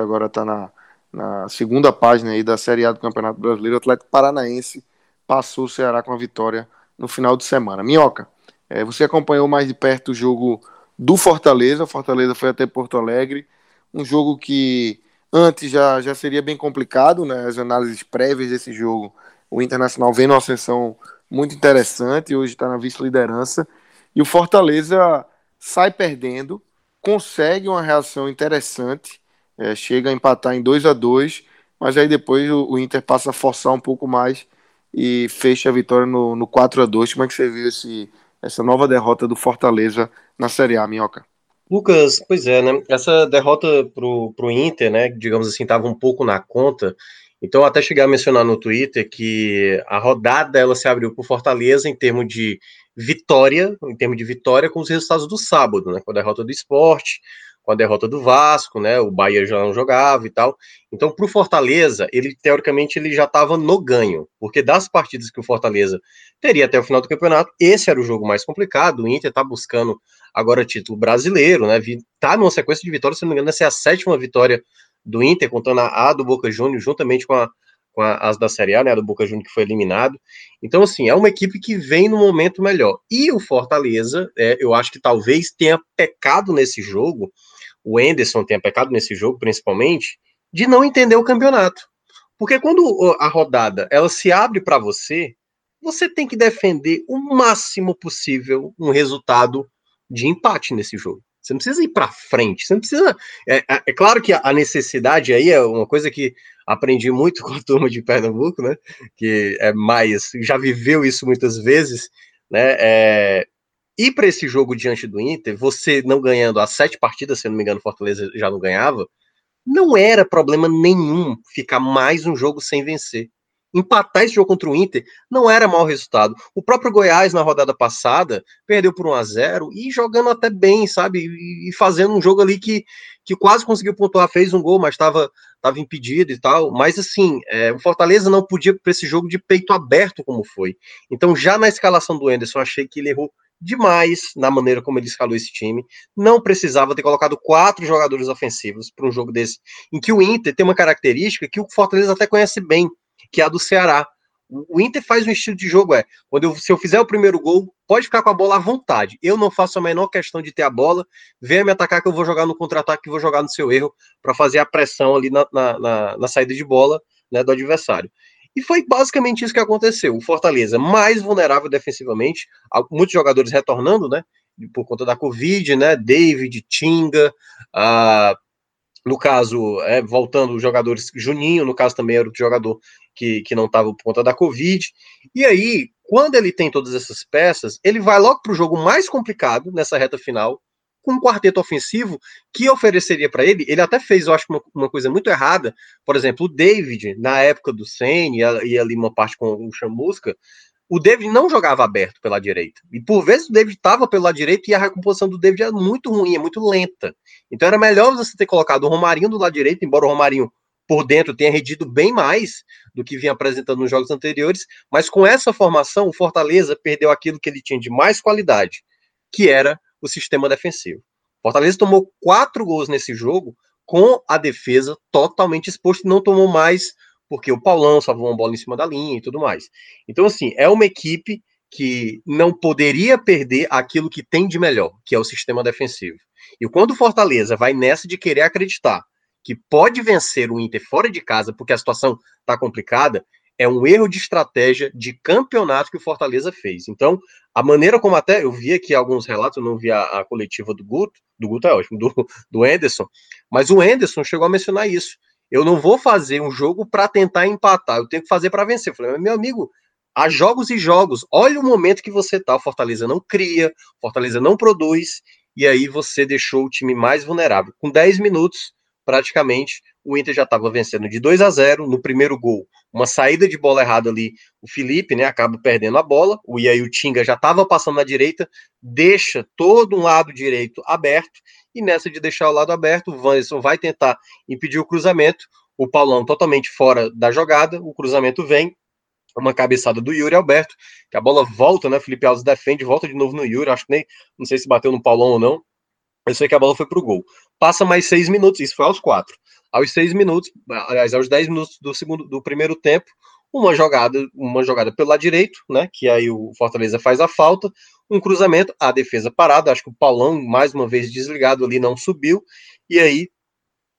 agora está na na segunda página aí da Série A do Campeonato Brasileiro, o Atlético Paranaense passou o Ceará com a vitória no final de semana. Minhoca, é, você acompanhou mais de perto o jogo do Fortaleza, o Fortaleza foi até Porto Alegre, um jogo que antes já, já seria bem complicado, né, as análises prévias desse jogo, o Internacional vem numa sessão muito interessante, hoje está na vice-liderança, e o Fortaleza sai perdendo, consegue uma reação interessante, é, chega a empatar em 2 a 2 mas aí depois o, o, Inter passa a forçar um pouco mais e fecha a vitória no, no 4 a 2 Como é que você viu esse, essa nova derrota do Fortaleza na Série A, Minhoca? Lucas, pois é, né? Essa derrota pro, pro Inter, né? Digamos assim, estava um pouco na conta. Então, até chegar a mencionar no Twitter que a rodada ela se abriu para Fortaleza em termos de vitória, em termos de vitória com os resultados do sábado, né? Com a derrota do esporte, com a derrota do Vasco, né? O Bahia já não jogava e tal. Então, para o Fortaleza, ele teoricamente ele já estava no ganho, porque das partidas que o Fortaleza teria até o final do campeonato, esse era o jogo mais complicado. O Inter está buscando agora título brasileiro, né? Tá numa sequência de vitórias, se não me engano, essa é a sétima vitória do Inter, contando a, a do Boca Juniors, juntamente com a, com a, as da Série A, né? A do Boca Juniors que foi eliminado. Então, assim, é uma equipe que vem no momento melhor. E o Fortaleza, é, eu acho que talvez tenha pecado nesse jogo o Enderson tenha pecado nesse jogo, principalmente, de não entender o campeonato. Porque quando a rodada ela se abre para você, você tem que defender o máximo possível um resultado de empate nesse jogo. Você não precisa ir para frente, você não precisa. É, é, é, claro que a necessidade aí é uma coisa que aprendi muito [LAUGHS] com a turma de Pernambuco, né? Que é mais, já viveu isso muitas vezes, né? É, ir para esse jogo diante do Inter, você não ganhando as sete partidas, se eu não me engano, Fortaleza já não ganhava, não era problema nenhum ficar mais um jogo sem vencer. Empatar esse jogo contra o Inter não era mau resultado. O próprio Goiás, na rodada passada, perdeu por 1 a 0 e jogando até bem, sabe? E, fazendo um jogo ali que, que quase conseguiu pontuar, fez um gol, mas estava tava impedido e tal. Mas assim, é, o Fortaleza não podia para esse jogo de peito aberto como foi. Então, já na escalação do Anderson, achei que ele errou demais na maneira como ele escalou esse time. Não precisava ter colocado quatro jogadores ofensivos para um jogo desse, em que o Inter tem uma característica que o Fortaleza até conhece bem, que é a do Ceará. O Inter faz um estilo de jogo, é, quando eu, se eu fizer o primeiro gol, pode ficar com a bola à vontade. Eu não faço a menor questão de ter a bola, venha me atacar que eu vou jogar no contra-ataque, que vou jogar no seu erro, para fazer a pressão ali na, na, na, na saída de bola né, do adversário. E foi basicamente isso que aconteceu. O Fortaleza mais vulnerável defensivamente, muitos jogadores retornando, né? Por conta da Covid, né? David, Tinga, no caso, é, voltando os jogadores, Juninho, no caso também era o jogador que, que não estava por conta da Covid. E aí, quando ele tem todas essas peças, ele vai logo para o jogo mais complicado nessa reta final, com um quarteto ofensivo que ofereceria para ele. Ele até fez, eu acho, uma, uma, coisa muito errada. Por exemplo, o David, na época do Senna e ali uma parte com o Chamusca, o David não jogava aberto pela direita. E por vezes o David estava pela direita e a recomposição do David é muito ruim, é muito lenta. Então era melhor você ter colocado o Romarinho do lado direito, embora o Romarinho por dentro tenha rendido bem mais do que vinha apresentando nos jogos anteriores, mas com essa formação o Fortaleza perdeu aquilo que ele tinha de mais qualidade, que era o sistema defensivo. Fortaleza tomou quatro gols nesse jogo com a defesa totalmente exposta e não tomou mais porque o Paulão salvou uma bola em cima da linha e tudo mais. Então, assim, é uma equipe que não poderia perder aquilo que tem de melhor, que é o sistema defensivo. E quando o Fortaleza vai nessa de querer acreditar que pode vencer o Inter fora de casa, porque a situação está complicada, é um erro de estratégia de campeonato que o Fortaleza fez. Então, a maneira como até eu vi aqui alguns relatos, eu não vi a, a coletiva do Guto, do Guto é ótimo, [LAUGHS] do, do Anderson, mas o Anderson chegou a mencionar isso. Eu não vou fazer um jogo para tentar empatar, eu tenho que fazer para vencer. Eu falei, meu amigo, há jogos e jogos. Olha o momento que você tá. O Fortaleza não cria, Fortaleza não produz, e aí você deixou o time mais vulnerável. Com 10 minutos, praticamente, o Inter já estava vencendo de 2 a 0 no primeiro gol. Uma saída de bola errada ali, o Felipe, né, acaba perdendo a bola. O e aí o Tinga já estava passando na direita, deixa todo um lado direito aberto e nessa de deixar o lado aberto, o Wanderson vai tentar impedir o cruzamento. O Paulão totalmente fora da jogada, o cruzamento vem, uma cabeçada do Yuri Alberto, que a bola volta, né? Felipe Alves defende, volta de novo no Yuri, acho que nem, não sei se bateu no Paulão ou não. Eu sei que a bola foi pro gol. Passa mais seis minutos, isso foi aos quatro. Aos seis minutos, aliás, aos dez minutos do segundo, do primeiro tempo, uma jogada, uma jogada pelo lado direito, né? Que aí o Fortaleza faz a falta, um cruzamento, a defesa parada, acho que o Paulão, mais uma vez desligado ali, não subiu, e aí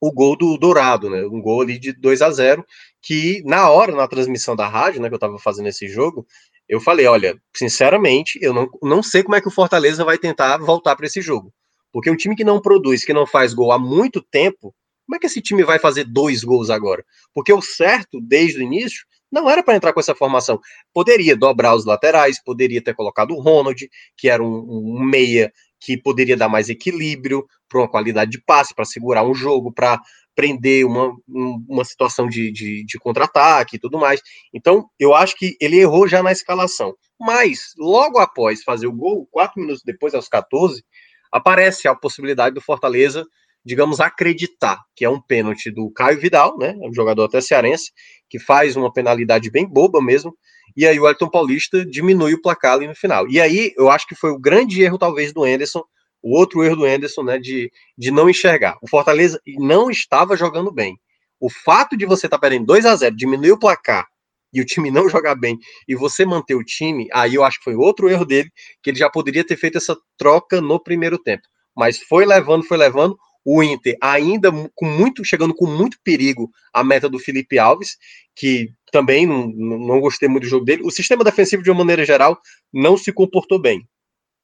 o gol do Dourado, né? Um gol ali de 2 a 0 que na hora, na transmissão da rádio, né, que eu tava fazendo esse jogo, eu falei, olha, sinceramente, eu não, não sei como é que o Fortaleza vai tentar voltar para esse jogo. Porque um time que não produz, que não faz gol há muito tempo, como é que esse time vai fazer dois gols agora? Porque o certo, desde o início, não era para entrar com essa formação. Poderia dobrar os laterais, poderia ter colocado o Ronald, que era um, um meia que poderia dar mais equilíbrio para uma qualidade de passe, para segurar um jogo, para prender uma, uma situação de, de, de contra-ataque e tudo mais. Então, eu acho que ele errou já na escalação. Mas, logo após fazer o gol, quatro minutos depois, aos 14, aparece a possibilidade do Fortaleza digamos, acreditar que é um pênalti do Caio Vidal, né, um jogador até cearense, que faz uma penalidade bem boba mesmo, e aí o Elton Paulista diminui o placar ali no final. E aí eu acho que foi o grande erro, talvez, do Enderson, o outro erro do Enderson, né, de, de não enxergar. O Fortaleza não estava jogando bem. O fato de você estar tá perdendo 2 a 0 diminuir o placar e o time não jogar bem e você manter o time, aí eu acho que foi outro erro dele, que ele já poderia ter feito essa troca no primeiro tempo. Mas foi levando, foi levando o Inter ainda com muito chegando com muito perigo a meta do Felipe Alves, que também não, não gostei muito do jogo dele. O sistema defensivo, de uma maneira geral, não se comportou bem.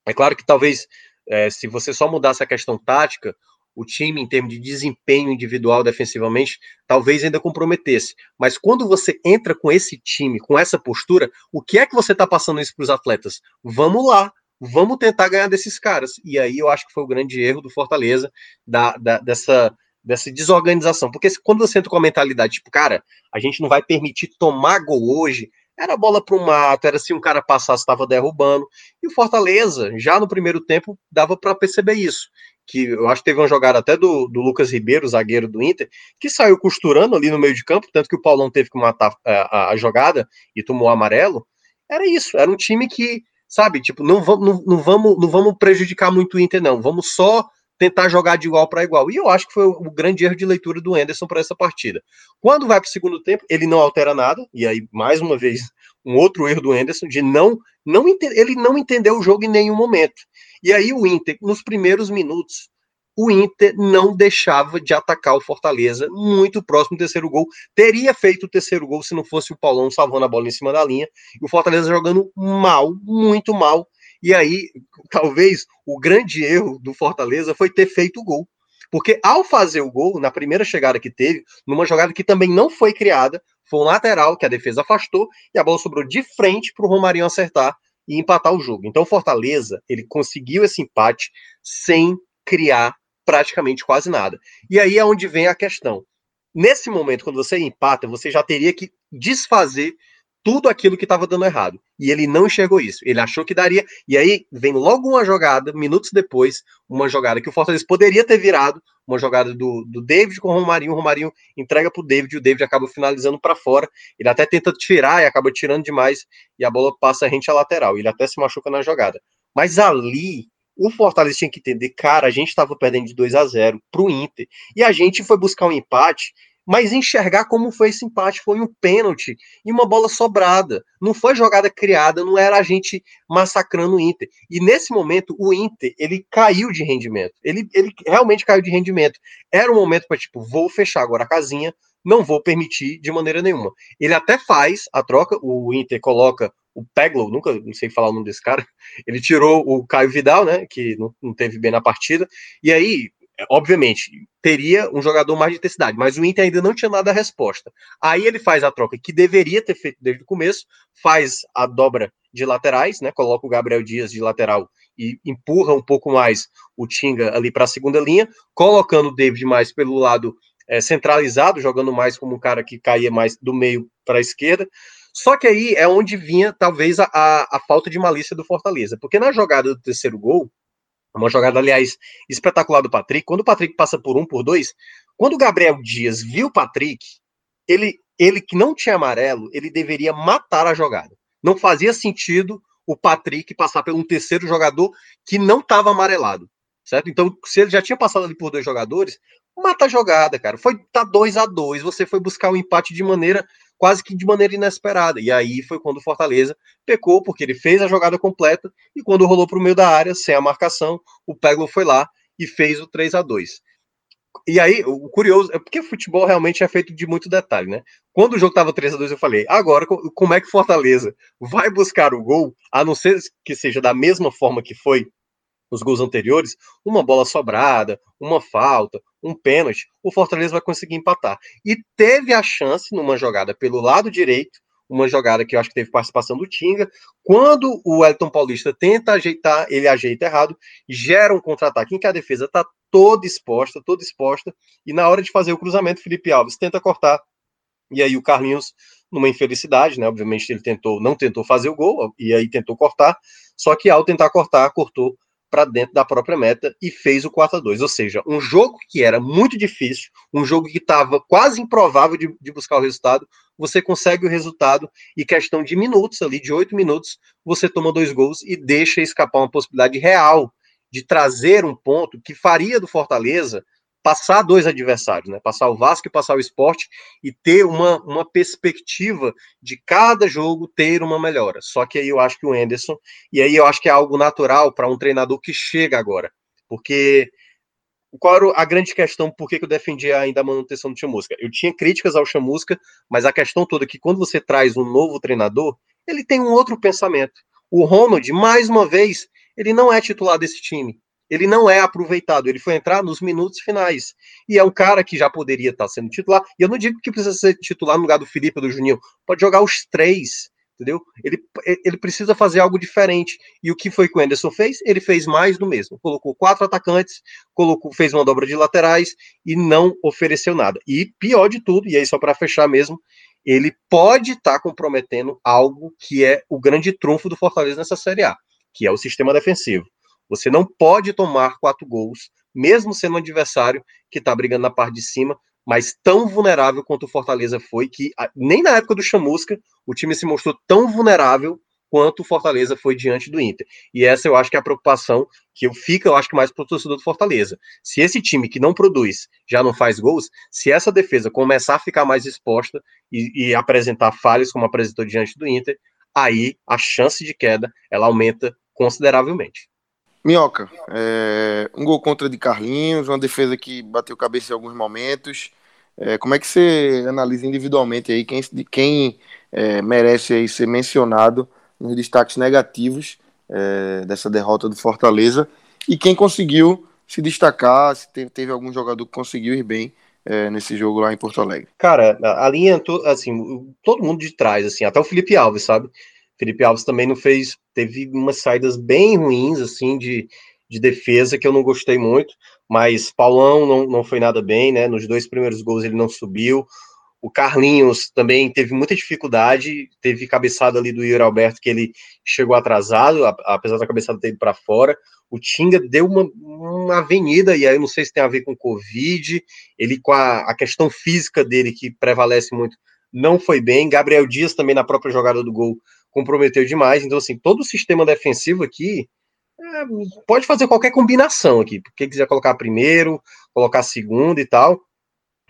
É claro que talvez, é, se você só mudasse a questão tática, o time, em termos de desempenho individual defensivamente, talvez ainda comprometesse. Mas quando você entra com esse time, com essa postura, o que é que você está passando isso para os atletas? Vamos lá, vamos tentar ganhar desses caras. E aí eu acho que foi o grande erro do Fortaleza, da, da, dessa dessa desorganização. Porque quando você entra com a mentalidade, tipo, cara, a gente não vai permitir tomar gol hoje, era bola para o mato, era se um cara passasse, estava derrubando. E o Fortaleza, já no primeiro tempo, dava para perceber isso. Que eu acho que teve uma jogada até do, do Lucas Ribeiro, zagueiro do Inter, que saiu costurando ali no meio de campo, tanto que o Paulão teve que matar a, a, a jogada e tomou amarelo. Era isso, era um time que, sabe, tipo, não, vamos, não, não, vamos, não vamos prejudicar muito o Inter, não. Vamos só tentar jogar de igual para igual. E eu acho que foi o grande erro de leitura do Anderson para essa partida. Quando vai para o segundo tempo, ele não altera nada, e aí, mais uma vez, um outro erro do Anderson de não, não ele não entendeu o jogo em nenhum momento. E aí o Inter, nos primeiros minutos, o Inter não deixava de atacar o Fortaleza muito próximo do terceiro gol. Teria feito o terceiro gol se não fosse o Paulão salvando a bola em cima da linha. E o Fortaleza jogando mal, muito mal. E aí, talvez o grande erro do Fortaleza foi ter feito o gol. Porque ao fazer o gol, na primeira chegada que teve, numa jogada que também não foi criada, foi um lateral que a defesa afastou e a bola sobrou de frente para o Romarinho acertar e empatar o jogo. Então, o Fortaleza, ele conseguiu esse empate sem criar praticamente quase nada. E aí é onde vem a questão. Nesse momento, quando você empata, você já teria que desfazer tudo aquilo que estava dando errado. E ele não enxergou isso. Ele achou que daria. E aí vem logo uma jogada, minutos depois, uma jogada que o Fortaleza poderia ter virado, uma jogada do, do David com o Romarinho. O Romarinho entrega para o David, o David acaba finalizando para fora. Ele até tenta tirar e acaba tirando demais. E a bola passa rente à lateral. Ele até se machuca na jogada. Mas ali, o Fortaleza tinha que entender, cara, a gente estava perdendo de 2 a 0 para o Inter. E a gente foi buscar um empate mas enxergar como foi esse empate foi um pênalti e uma bola sobrada. Não foi jogada criada, não era a gente massacrando o Inter. E nesse momento, o Inter, ele caiu de rendimento. Ele, ele realmente caiu de rendimento. Era um momento para, tipo, vou fechar agora a casinha, não vou permitir de maneira nenhuma. Ele até faz a troca, o Inter coloca o Peglow, nunca não sei falar o nome desse cara, ele tirou o Caio Vidal, né, que não, não teve bem na partida, e aí obviamente, teria um jogador mais de intensidade, mas o Inter ainda não tinha nada a resposta. Aí ele faz a troca que deveria ter feito desde o começo, faz a dobra de laterais, né? Coloca o Gabriel Dias de lateral e empurra um pouco mais o Tinga ali para a segunda linha, colocando o David mais pelo lado é, centralizado, jogando mais como um cara que caía mais do meio para a esquerda. Só que aí é onde vinha talvez a, a, a falta de malícia do Fortaleza, porque na jogada do terceiro gol, uma jogada, aliás, espetacular do Patrick. Quando o Patrick passa por um, por dois, quando o Gabriel Dias viu o Patrick, ele, ele que não tinha amarelo, ele deveria matar a jogada. Não fazia sentido o Patrick passar por um terceiro jogador que não estava amarelado, certo? Então, se ele já tinha passado ali por dois jogadores, mata a jogada, cara. Foi tá 2 a 2 você foi buscar o um empate de maneira quase que de maneira inesperada. E aí foi quando o Fortaleza pecou, porque ele fez a jogada completa e quando rolou para o meio da área, sem a marcação, o Pego foi lá e fez o 3 a 2 e aí, o curioso é porque futebol realmente é feito de muito detalhe, né? Quando o jogo estava 3 a 2 eu falei, agora como é que Fortaleza vai buscar o gol, a não ser que seja da mesma forma que foi nos gols anteriores, uma bola sobrada, uma falta, um pênalti, o Fortaleza vai conseguir empatar. E teve a chance numa jogada pelo lado direito, uma jogada que eu acho que teve participação do Tinga. Quando o Elton Paulista tenta ajeitar, ele ajeita errado, gera um contra-ataque em que a defesa está toda exposta, toda exposta, e na hora de fazer o cruzamento, Felipe Alves tenta cortar, e aí o Carlinhos, numa infelicidade, né? Obviamente ele tentou, não tentou fazer o gol, e aí tentou cortar, só que ao tentar cortar, cortou para dentro da própria meta e fez o 4 a 2 Ou seja, um jogo que era muito difícil, um jogo que estava quase improvável de, de, buscar o resultado, você consegue o resultado e questão de minutos ali, de oito minutos, você toma dois gols e deixa escapar uma possibilidade real de trazer um ponto que faria do Fortaleza passar dois adversários, né? Passar o Vasco e passar o esporte e ter uma, uma perspectiva de cada jogo ter uma melhora. Só que aí eu acho que o Anderson, e aí eu acho que é algo natural para um treinador que chega agora. Porque qual era a grande questão por que eu defendia ainda a manutenção do Chamusca? Eu tinha críticas ao Chamusca, mas a questão toda é que quando você traz um novo treinador, ele tem um outro pensamento. O Ronald, mais uma vez, ele não é titular desse time ele não é aproveitado, ele foi entrar nos minutos finais. E é um cara que já poderia estar sendo titular. E eu não digo que precisa ser titular no lugar do Felipe ou do Juninho, pode jogar os três. entendeu? Ele, ele precisa fazer algo diferente. E o que foi que o Anderson fez? Ele fez mais do mesmo. Colocou quatro atacantes, colocou, fez uma dobra de laterais e não ofereceu nada. E pior de tudo, e aí só para fechar mesmo, ele pode estar tá comprometendo algo que é o grande trunfo do Fortaleza nessa Série A, que é o sistema defensivo. Você não pode tomar quatro gols, mesmo sendo um adversário que está brigando na parte de cima, mas tão vulnerável quanto o Fortaleza foi, que nem na época do Chamusca o time se mostrou tão vulnerável quanto o Fortaleza foi diante do Inter. E essa eu acho que é a preocupação que eu fico, eu acho que mais para o torcedor do Fortaleza. Se esse time que não produz já não faz gols, se essa defesa começar a ficar mais exposta e, e apresentar falhas como apresentou diante do Inter, aí a chance de queda ela aumenta consideravelmente. Minhoca, é, um gol contra de Carlinhos, uma defesa que bateu cabeça em alguns momentos. É, como é que você analisa individualmente aí quem, quem é, merece aí ser mencionado nos destaques negativos é, dessa derrota do Fortaleza e quem conseguiu se destacar, se teve, teve algum jogador que conseguiu ir bem é, nesse jogo lá em Porto Alegre? Cara, a linha, assim, todo mundo de trás, assim, até o Felipe Alves, sabe? Felipe Alves também não fez, teve umas saídas bem ruins, assim, de, de defesa, que eu não gostei muito, mas Paulão não, não foi nada bem, né? Nos dois primeiros gols ele não subiu. O Carlinhos também teve muita dificuldade, teve cabeçada ali do Yuri Alberto, que ele chegou atrasado, apesar da cabeçada ter ido para fora. O Tinga deu uma, uma avenida, e aí eu não sei se tem a ver com Covid, ele com a, a questão física dele, que prevalece muito, não foi bem. Gabriel Dias também na própria jogada do gol comprometeu demais. Então, assim, todo o sistema defensivo aqui é, pode fazer qualquer combinação aqui. Quem quiser colocar primeiro, colocar segundo e tal.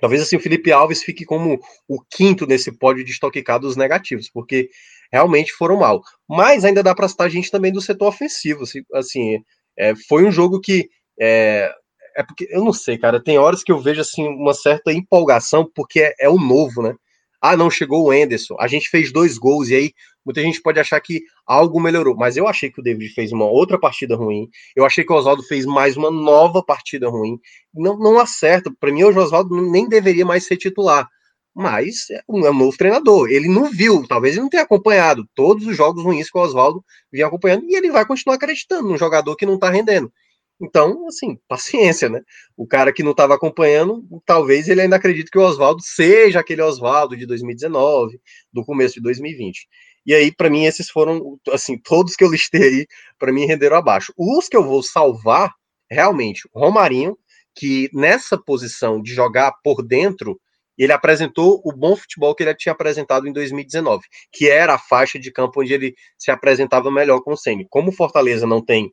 Talvez assim o Felipe Alves fique como o quinto nesse pódio de estoquecados negativos, porque realmente foram mal. Mas ainda dá para citar gente também do setor ofensivo. Assim, assim é, foi um jogo que. É, é porque eu não sei, cara. Tem horas que eu vejo assim uma certa empolgação, porque é, é o novo, né? Ah, não, chegou o Enderson. A gente fez dois gols, e aí muita gente pode achar que algo melhorou. Mas eu achei que o David fez uma outra partida ruim. Eu achei que o Oswaldo fez mais uma nova partida ruim. Não, não acerta. Para mim, o Oswaldo nem deveria mais ser titular. Mas é um, é um novo treinador. Ele não viu, talvez ele não tenha acompanhado todos os jogos ruins que o Oswaldo vinha acompanhando. E ele vai continuar acreditando num jogador que não tá rendendo. Então, assim, [LAUGHS] paciência, né? O cara que não estava acompanhando, talvez ele ainda acredite que o Oswaldo seja aquele Oswaldo de 2019, do começo de 2020. E aí, para mim, esses foram, assim, todos que eu listei aí, para mim, renderam abaixo. Os que eu vou salvar, realmente, Romarinho, que nessa posição de jogar por dentro, ele apresentou o bom futebol que ele tinha apresentado em 2019, que era a faixa de campo onde ele se apresentava melhor com o Ceni. Como o Fortaleza não tem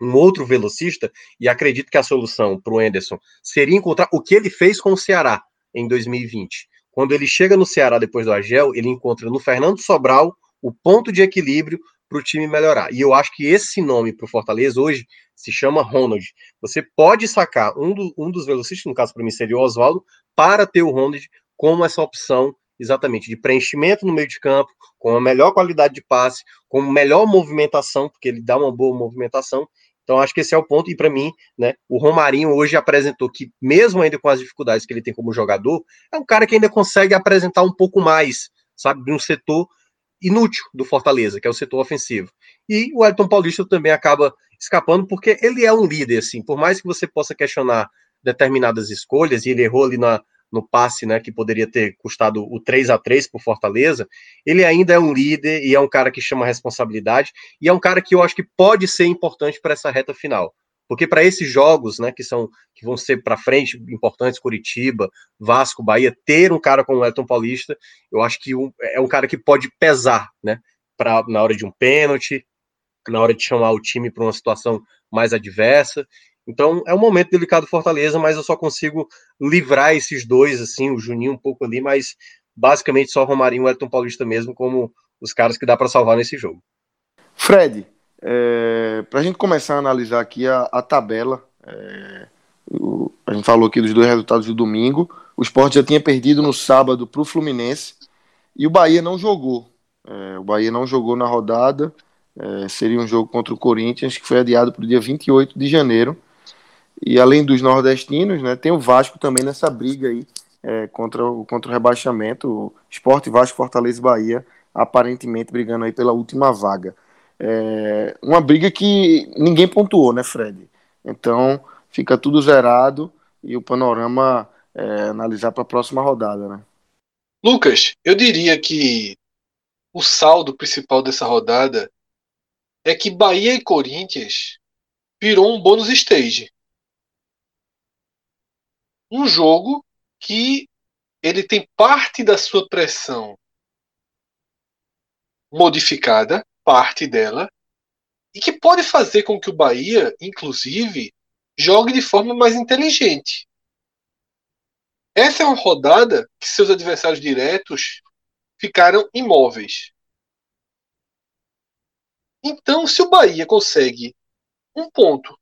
um outro velocista, e acredito que a solução para o Anderson seria encontrar o que ele fez com o Ceará em 2020. Quando ele chega no Ceará depois do Agel, ele encontra no Fernando Sobral o ponto de equilíbrio para o time melhorar. E eu acho que esse nome para o Fortaleza hoje se chama Ronald. Você pode sacar um, do, um dos velocistas, no caso para mim seria o Oswaldo, para ter o Ronald como essa opção exatamente de preenchimento no meio de campo, com a melhor qualidade de passe, com melhor movimentação, porque ele dá uma boa movimentação, então, acho que esse é o ponto, e para mim, né, o Romarinho hoje apresentou que, mesmo ainda com as dificuldades que ele tem como jogador, é um cara que ainda consegue apresentar um pouco mais, sabe, de um setor inútil do Fortaleza, que é o setor ofensivo. E o Elton Paulista também acaba escapando, porque ele é um líder, assim, por mais que você possa questionar determinadas escolhas, e ele errou ali na, no passe, né, que poderia ter custado o 3 a 3 por Fortaleza, ele ainda é um líder e é um cara que chama responsabilidade e é um cara que eu acho que pode ser importante para essa reta final. Porque para esses jogos, né, que são que vão ser para frente importantes, Curitiba, Vasco, Bahia, ter um cara como o Elton Paulista, eu acho que um, é um cara que pode pesar, né, para na hora de um pênalti, na hora de chamar o time para uma situação mais adversa. Então é um momento delicado do Fortaleza, mas eu só consigo livrar esses dois, assim, o Juninho um pouco ali, mas basicamente só Romarinho e o Elton Paulista mesmo como os caras que dá para salvar nesse jogo. Fred, é, para a gente começar a analisar aqui a, a tabela, é, o, a gente falou aqui dos dois resultados do domingo. O Sport já tinha perdido no sábado para o Fluminense e o Bahia não jogou. É, o Bahia não jogou na rodada. É, seria um jogo contra o Corinthians que foi adiado para o dia 28 de janeiro. E além dos nordestinos, né, tem o Vasco também nessa briga aí é, contra, o, contra o rebaixamento. O Esporte, Vasco, Fortaleza e Bahia aparentemente brigando aí pela última vaga. É uma briga que ninguém pontuou, né, Fred? Então fica tudo zerado e o panorama é analisar para a próxima rodada, né? Lucas, eu diria que o saldo principal dessa rodada é que Bahia e Corinthians virou um bônus stage. Um jogo que ele tem parte da sua pressão modificada, parte dela, e que pode fazer com que o Bahia, inclusive, jogue de forma mais inteligente. Essa é uma rodada que seus adversários diretos ficaram imóveis. Então, se o Bahia consegue um ponto,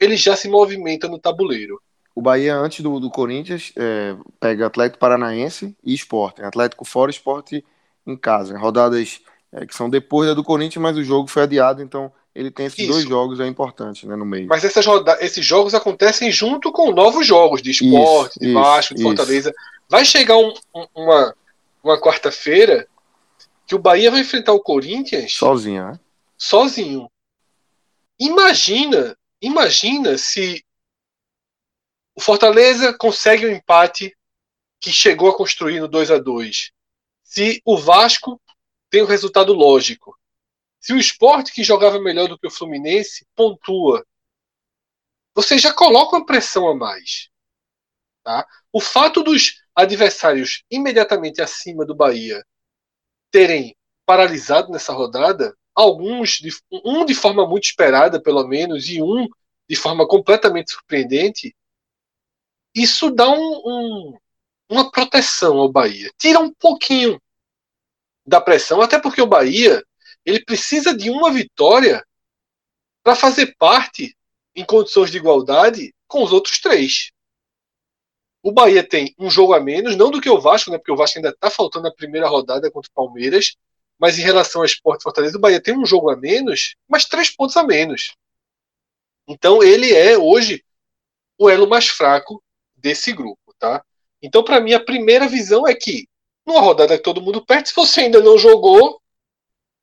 ele já se movimenta no tabuleiro. O Bahia, antes do, do Corinthians, é, pega Atlético Paranaense e Esporte. Atlético fora, Esporte em casa. Rodadas é, que são depois da do Corinthians, mas o jogo foi adiado, então ele tem esses Isso. dois jogos é importante né, no meio. Mas essas roda esses jogos acontecem junto com novos jogos de esporte, isso, de Vasco, de Fortaleza. Vai chegar um, um, uma, uma quarta-feira que o Bahia vai enfrentar o Corinthians sozinho, né? Sozinho. Imagina, imagina se o Fortaleza consegue o um empate que chegou a construir no 2 a 2 Se o Vasco tem o um resultado lógico. Se o esporte que jogava melhor do que o Fluminense pontua, você já coloca uma pressão a mais. Tá? O fato dos adversários imediatamente acima do Bahia terem paralisado nessa rodada, alguns, um de forma muito esperada, pelo menos, e um de forma completamente surpreendente, isso dá um, um, uma proteção ao Bahia. Tira um pouquinho da pressão, até porque o Bahia ele precisa de uma vitória para fazer parte em condições de igualdade com os outros três. O Bahia tem um jogo a menos, não do que o Vasco, né, porque o Vasco ainda está faltando a primeira rodada contra o Palmeiras, mas em relação ao Esporte Fortaleza, o Bahia tem um jogo a menos, mas três pontos a menos. Então ele é hoje o elo mais fraco desse grupo, tá? Então para mim a primeira visão é que numa rodada que todo mundo perde, se você ainda não jogou,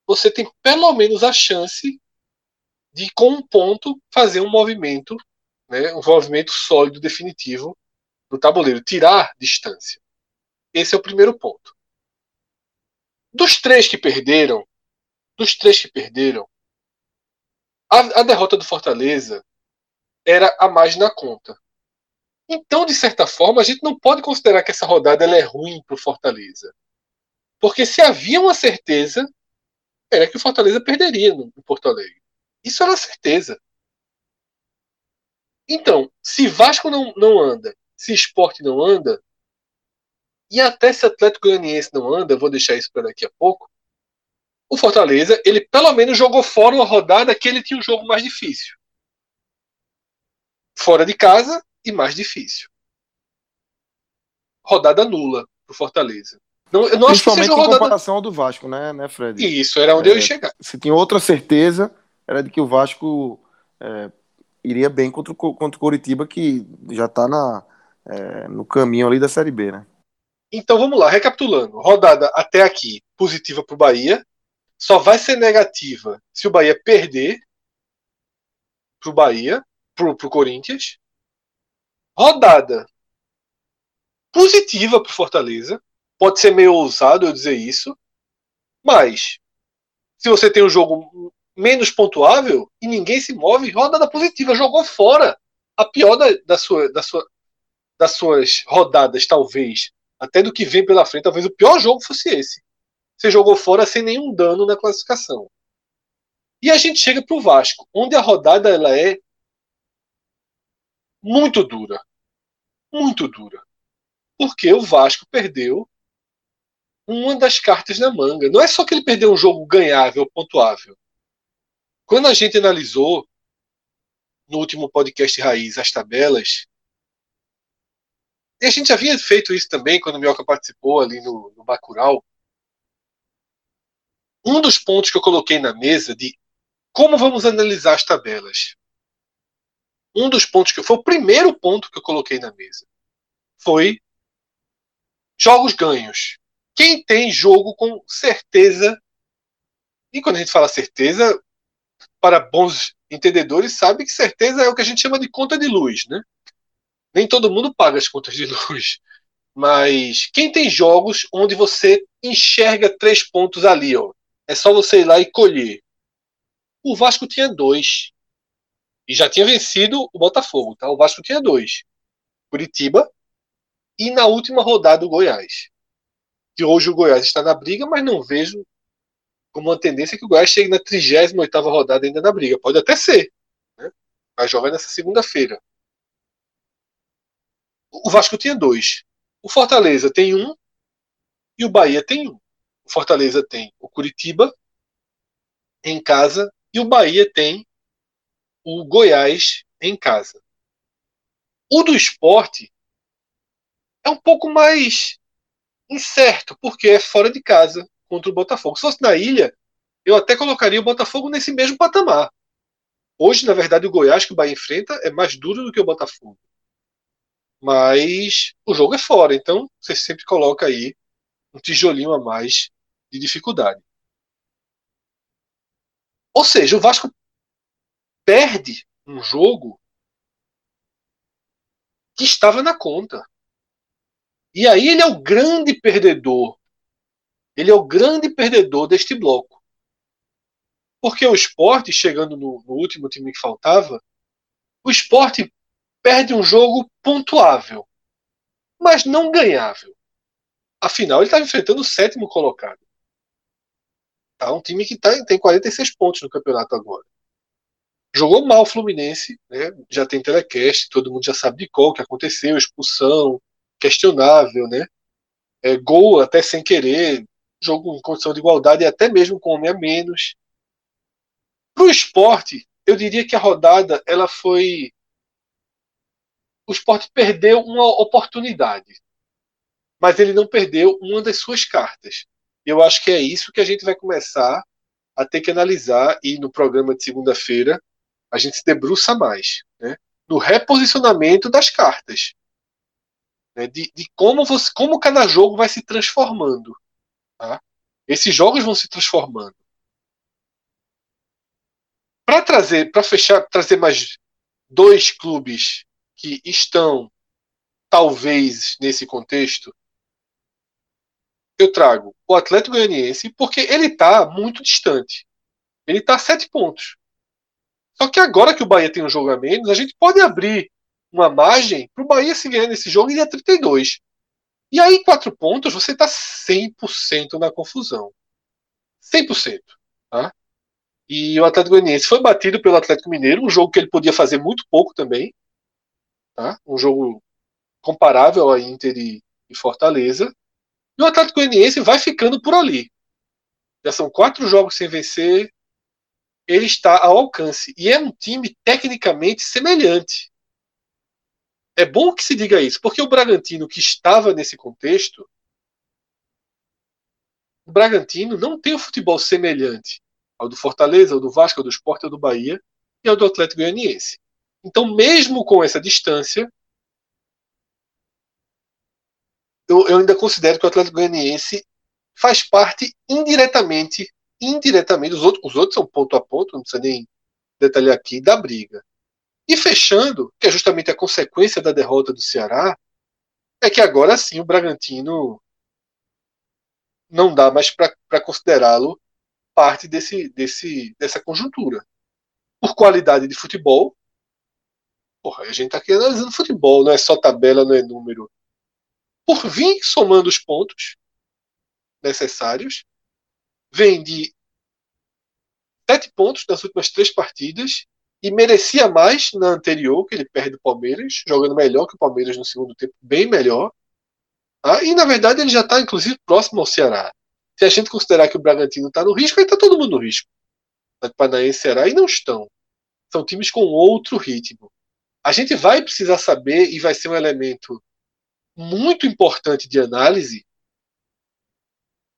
você tem pelo menos a chance de, com um ponto, fazer um movimento, né, um movimento sólido, definitivo do tabuleiro, tirar distância. Esse é o primeiro ponto. Dos três que perderam, dos três que perderam, a, a derrota do Fortaleza era a mais na conta. Então, de certa forma, a gente não pode considerar que essa rodada ela é ruim para o Fortaleza. Porque se havia uma certeza era que o Fortaleza perderia no, Porto Alegre. Isso era certeza. Então, se Vasco não, não anda, se Esporte não anda, e até se Atlético Goianiense não anda, vou deixar isso para daqui a pouco, o Fortaleza, ele pelo menos jogou fora uma rodada que ele tinha um jogo mais difícil. Fora de casa e mais difícil. Rodada nula para o Fortaleza. Não, eu não acho que seja rodada... em comparação ao do Vasco, né, né Fred? Isso, era onde é, eu ia chegar. Se tinha outra certeza, era de que o Vasco é, iria bem contra o, contra o Coritiba, que já está é, no caminho ali da Série B, né? Então vamos lá, recapitulando. Rodada até aqui positiva para o Bahia. Só vai ser negativa se o Bahia perder para o Bahia, para o Corinthians. Rodada positiva para Fortaleza. Pode ser meio ousado eu dizer isso, mas se você tem um jogo menos pontuável e ninguém se move, rodada positiva, jogou fora a pior da, da sua, da sua, das suas rodadas, talvez, até do que vem pela frente, talvez o pior jogo fosse esse. Você jogou fora sem nenhum dano na classificação. E a gente chega para o Vasco, onde a rodada ela é muito dura. Muito dura. Porque o Vasco perdeu uma das cartas na manga. Não é só que ele perdeu um jogo ganhável, pontuável. Quando a gente analisou no último podcast Raiz as tabelas, e a gente já havia feito isso também quando o Mioca participou ali no, no. Um dos pontos que eu coloquei na mesa de como vamos analisar as tabelas. Um dos pontos que foi o primeiro ponto que eu coloquei na mesa foi jogos ganhos quem tem jogo com certeza, e quando a gente fala certeza, para bons entendedores, sabe que certeza é o que a gente chama de conta de luz, né? Nem todo mundo paga as contas de luz. Mas quem tem jogos onde você enxerga três pontos ali, ó, é só você ir lá e colher. O Vasco tinha dois. E já tinha vencido o Botafogo, tá? O Vasco tinha dois. Curitiba e na última rodada o Goiás. Que hoje o Goiás está na briga, mas não vejo como uma tendência que o Goiás chegue na 38 rodada ainda na briga. Pode até ser. Né? Mas joga nessa segunda-feira. O Vasco tinha dois. O Fortaleza tem um e o Bahia tem um. O Fortaleza tem o Curitiba em casa e o Bahia tem o Goiás em casa. O do esporte é um pouco mais incerto, porque é fora de casa contra o Botafogo. Se fosse na ilha, eu até colocaria o Botafogo nesse mesmo patamar. Hoje, na verdade, o Goiás que o Bahia enfrenta é mais duro do que o Botafogo. Mas o jogo é fora, então você sempre coloca aí um tijolinho a mais de dificuldade. Ou seja, o Vasco perde um jogo que estava na conta. E aí ele é o grande perdedor. Ele é o grande perdedor deste bloco. Porque o esporte, chegando no, no último time que faltava, o esporte perde um jogo pontuável, mas não ganhável. Afinal, ele está enfrentando o sétimo colocado. Tá? Um time que tá, tem 46 pontos no campeonato agora. Jogou mal o Fluminense, né? já tem telecast, todo mundo já sabe de qual que aconteceu, expulsão, questionável, né? É, gol até sem querer, jogo em condição de igualdade e até mesmo com homem a menos. Para o esporte, eu diria que a rodada ela foi o esporte perdeu uma oportunidade, mas ele não perdeu uma das suas cartas. Eu acho que é isso que a gente vai começar a ter que analisar e no programa de segunda-feira a gente se debruça mais, né? no reposicionamento das cartas, né? de, de, como você, como cada jogo vai se transformando. Tá? Esses jogos vão se transformando. Para trazer, para fechar, trazer mais dois clubes que estão, talvez, nesse contexto, eu trago o Atlético Goianiense porque ele está muito distante. Ele está a sete pontos. Só que agora que o Bahia tem um jogo a menos, a gente pode abrir uma margem para o Bahia se ganhar nesse jogo e a 32. E aí, quatro pontos, você está 100% na confusão. 100%. Tá? E o Atlético Goianiense foi batido pelo Atlético Mineiro, um jogo que ele podia fazer muito pouco também. Tá? Um jogo comparável a Inter e, e Fortaleza. E o Atlético Goianiense vai ficando por ali. Já são quatro jogos sem vencer. Ele está ao alcance. E é um time tecnicamente semelhante. É bom que se diga isso, porque o Bragantino, que estava nesse contexto, o Bragantino não tem um futebol semelhante ao do Fortaleza, ao do Vasco, ao do Sport, ao do Bahia e ao do Atlético Goianiense. Então, mesmo com essa distância, eu, eu ainda considero que o Atlético Goianiense faz parte indiretamente, indiretamente, os outros, os outros são ponto a ponto, não precisa nem detalhar aqui, da briga. E fechando, que é justamente a consequência da derrota do Ceará, é que agora sim o Bragantino não dá mais para considerá-lo parte desse, desse, dessa conjuntura. Por qualidade de futebol, Porra, a gente tá aqui analisando futebol, não é só tabela, não é número. Por vir somando os pontos necessários, vem de sete pontos nas últimas três partidas e merecia mais na anterior, que ele perde o Palmeiras, jogando melhor que o Palmeiras no segundo tempo, bem melhor. Ah, e na verdade ele já está inclusive próximo ao Ceará. Se a gente considerar que o Bragantino está no risco, aí está todo mundo no risco. Paranaense e Ceará, e não estão. São times com outro ritmo a gente vai precisar saber, e vai ser um elemento muito importante de análise,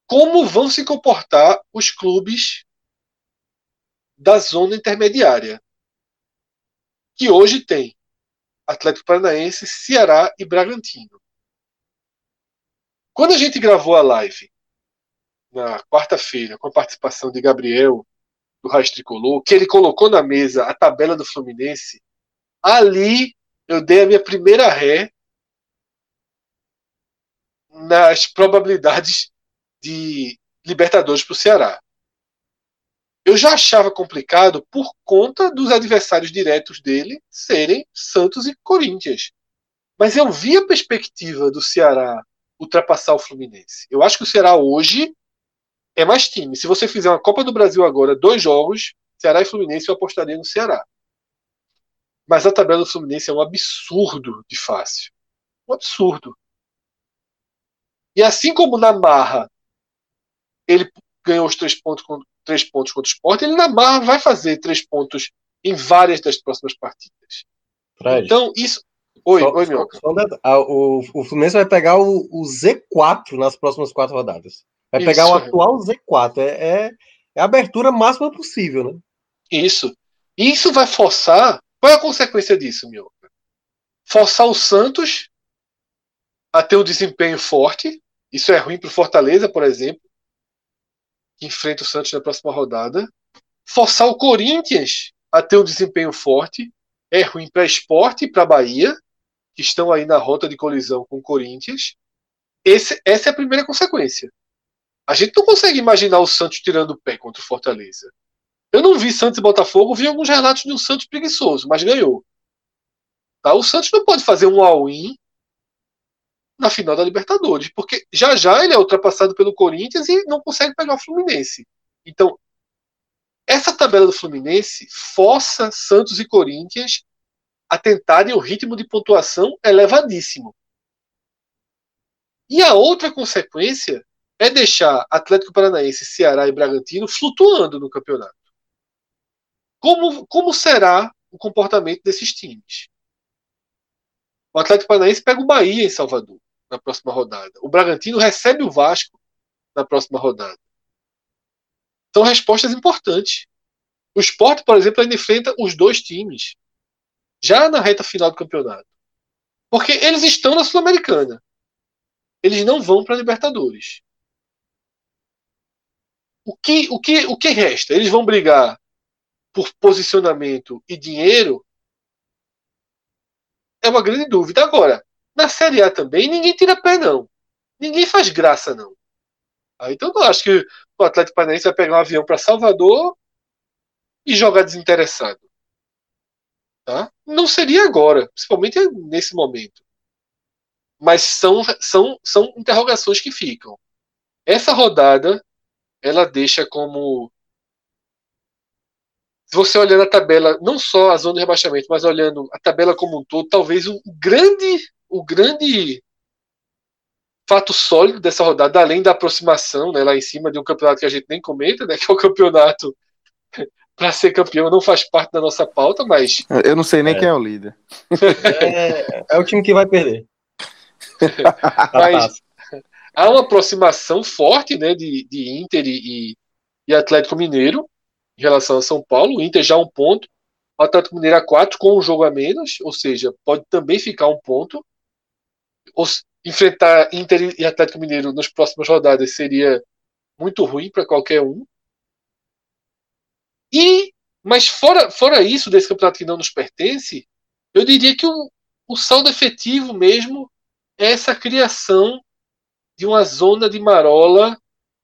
como vão se comportar os clubes da zona intermediária, que hoje tem Atlético Paranaense, Ceará e Bragantino. Quando a gente gravou a live na quarta-feira, com a participação de Gabriel, do Raiz Tricolor, que ele colocou na mesa a tabela do Fluminense, ali eu dei a minha primeira ré nas probabilidades de Libertadores para o Ceará. Eu já achava complicado por conta dos adversários diretos dele serem Santos e Corinthians. Mas eu vi a perspectiva do Ceará ultrapassar o Fluminense. Eu acho que o Ceará hoje é mais time. Se você fizer uma Copa do Brasil agora, dois jogos, Ceará e Fluminense, eu apostaria no Ceará. Mas a tabela do Fluminense é um absurdo de fácil. Um absurdo. E assim como na marra ele ganhou os três pontos, três pontos contra o Sport, ele na marra vai fazer três pontos em várias das próximas partidas. Fred, então, isso. Oi, só, oi, Minhoca. o, o Fluminense vai pegar o, o Z4 nas próximas quatro rodadas. Vai pegar Isso. o atual Z4. É, é, é, a abertura máxima possível, né? Isso. Isso vai forçar. Qual é a consequência disso, meu? Forçar o Santos a ter um desempenho forte. Isso é ruim para o Fortaleza, por exemplo, que enfrenta o Santos na próxima rodada. Forçar o Corinthians a ter um desempenho forte. É ruim para esporte e para Bahia, que estão aí na rota de colisão com o Corinthians. Esse, essa é a primeira consequência. A gente não consegue imaginar o Santos tirando o pé contra o Fortaleza. Eu não vi Santos e Botafogo, vi alguns relatos de um Santos preguiçoso, mas ganhou. Tá? O Santos não pode fazer um all-in na final da Libertadores, porque já já ele é ultrapassado pelo Corinthians e não consegue pegar o Fluminense. Então, essa tabela do Fluminense força Santos e Corinthians a tentarem o ritmo de pontuação elevadíssimo. E a outra consequência é deixar Atlético Paranaense, Ceará e Bragantino flutuando no campeonato. Como, como será o comportamento desses times? O Atlético Paranaense pega o Bahia em Salvador na próxima rodada. O Bragantino recebe o Vasco na próxima rodada. São respostas importantes. O Sport, por exemplo, ainda enfrenta os dois times já na reta final do campeonato. Porque eles estão na Sul-Americana. Eles não vão para a Libertadores o que, o, que, o que resta? Eles vão brigar por posicionamento e dinheiro? É uma grande dúvida. Agora, na Série A também, ninguém tira pé, não. Ninguém faz graça, não. Ah, então, eu acho que o Atlético Paranaense vai pegar um avião para Salvador e jogar desinteressado. Tá? Não seria agora, principalmente nesse momento. Mas são, são, são interrogações que ficam. Essa rodada ela deixa como você olhando a tabela, não só a zona de rebaixamento, mas olhando a tabela como um todo, talvez o grande, o grande fato sólido dessa rodada, além da aproximação né, lá em cima de um campeonato que a gente nem comenta, né, [LAUGHS] que é o campeonato [LAUGHS] para ser campeão, não faz parte da nossa pauta, mas. Eu não sei nem é. quem é o líder. É, é, o time que vai perder. [LAUGHS] mas, há uma aproximação forte né, de, de Inter e, e Atlético Mineiro em relação a São Paulo. O Inter já um ponto, o Atlético Mineiro a quatro com um jogo a menos, ou seja, pode também ficar um ponto. Ou, enfrentar Inter e Atlético Mineiro nas próximas rodadas seria muito ruim para qualquer um. E, mas fora, fora isso, desse campeonato que não nos pertence, eu diria que o, o saldo efetivo mesmo é essa criação de uma zona de marola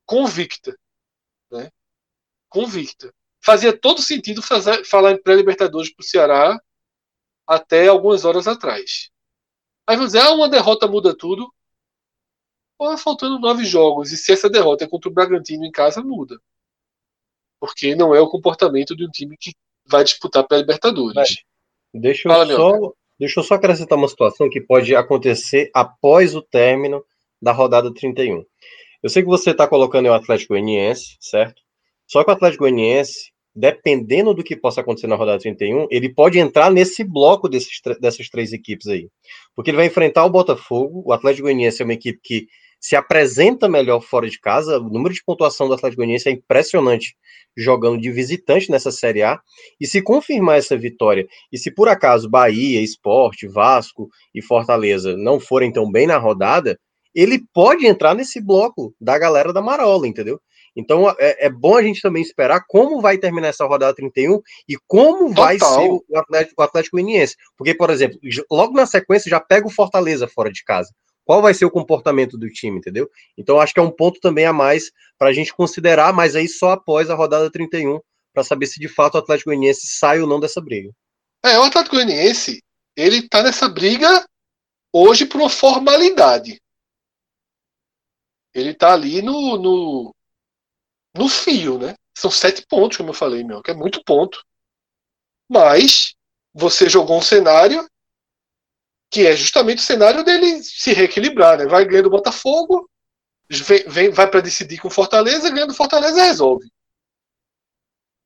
convicta. Né? Convicta. Fazia todo sentido fazer, falar em pré-libertadores para o Ceará até algumas horas atrás. Aí vamos dizer, ah, uma derrota muda tudo. Pô, faltando nove jogos. E se essa derrota é contra o Bragantino em casa, muda. Porque não é o comportamento de um time que vai disputar pré-libertadores. Deixa, eu só, deixa eu só acrescentar uma situação que pode acontecer após o término da rodada 31. Eu sei que você está colocando o Atlético Goianiense, certo? Só que o Atlético Goianiense, dependendo do que possa acontecer na rodada 31, ele pode entrar nesse bloco desses, dessas três equipes aí. Porque ele vai enfrentar o Botafogo, o Atlético Goianiense é uma equipe que se apresenta melhor fora de casa, o número de pontuação do Atlético Goianiense é impressionante jogando de visitante nessa Série A, e se confirmar essa vitória, e se por acaso Bahia, Esporte, Vasco e Fortaleza não forem tão bem na rodada, ele pode entrar nesse bloco da galera da Marola, entendeu? Então é, é, bom a gente também esperar como vai terminar essa rodada 31 e como Total. vai ser o Atlético, o Atlético Goianiense. Porque, por exemplo, logo na sequência já pega o Fortaleza fora de casa. Qual vai ser o comportamento do time, entendeu? Então acho que é um ponto também a mais para a gente considerar, mas aí só após a rodada 31, para saber se de fato o Atlético Goianiense sai ou não dessa briga. É, o Atlético Goianiense, ele tá nessa briga hoje por uma formalidade. Ele tá ali no, no, no fio, né? São sete pontos, como eu falei, meu, que é muito ponto. Mas você jogou um cenário que é justamente o cenário dele se reequilibrar, né? Vai ganhando o Botafogo, vem, vem vai para decidir com Fortaleza, ganhando Fortaleza resolve.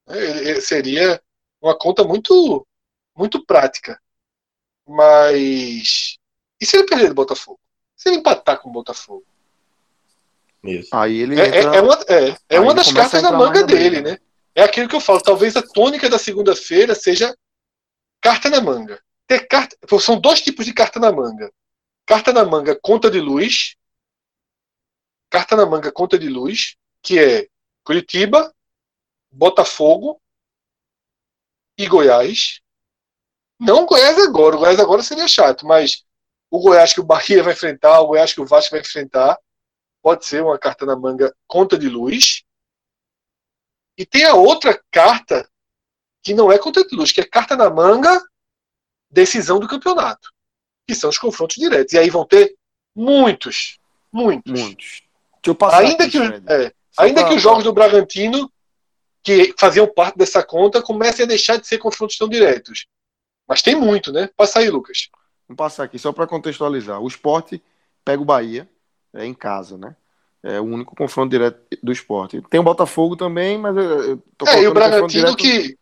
É, seria uma conta muito muito prática. Mas e se ele perder do Botafogo? Se ele empatar com o Botafogo? Isso. Aí ele é, entra... é, é uma, é, é uma das cartas da manga dele, né? É aquilo que eu falo. Talvez a tônica da segunda-feira seja carta na manga. Ter carta, são dois tipos de carta na manga. Carta na manga, conta de luz. Carta na manga, conta de luz, que é Curitiba, Botafogo e Goiás. Não Goiás agora. O Goiás agora seria chato, mas o Goiás que o Bahia vai enfrentar, o Goiás que o Vasco vai enfrentar, pode ser uma carta na manga conta de luz. E tem a outra carta que não é conta de luz, que é carta na manga decisão do campeonato, que são os confrontos diretos. E aí vão ter muitos, muitos. Muitos. ainda aqui, que, é, ainda pra... que os jogos do Bragantino, que faziam parte dessa conta, comecem a deixar de ser confrontos tão diretos. Mas tem muito, né? Passa aí, Lucas. Vamos passar aqui, só para contextualizar. O esporte pega o Bahia, é, em casa, né? É o único confronto direto do esporte. Tem o Botafogo também, mas eu tô É, e o Bragantino que,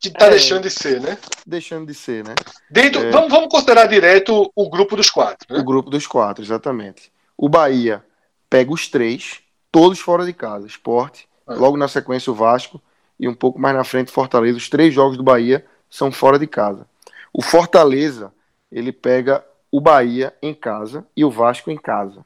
que tá é, deixando de ser, né? Deixando de ser, né? Dentro, é, vamos, vamos considerar direto o grupo dos quatro, né? O grupo dos quatro, exatamente. O Bahia pega os três, todos fora de casa. Esporte, é. logo na sequência o Vasco e um pouco mais na frente Fortaleza. Os três jogos do Bahia são fora de casa. O Fortaleza, ele pega o Bahia em casa e o Vasco em casa.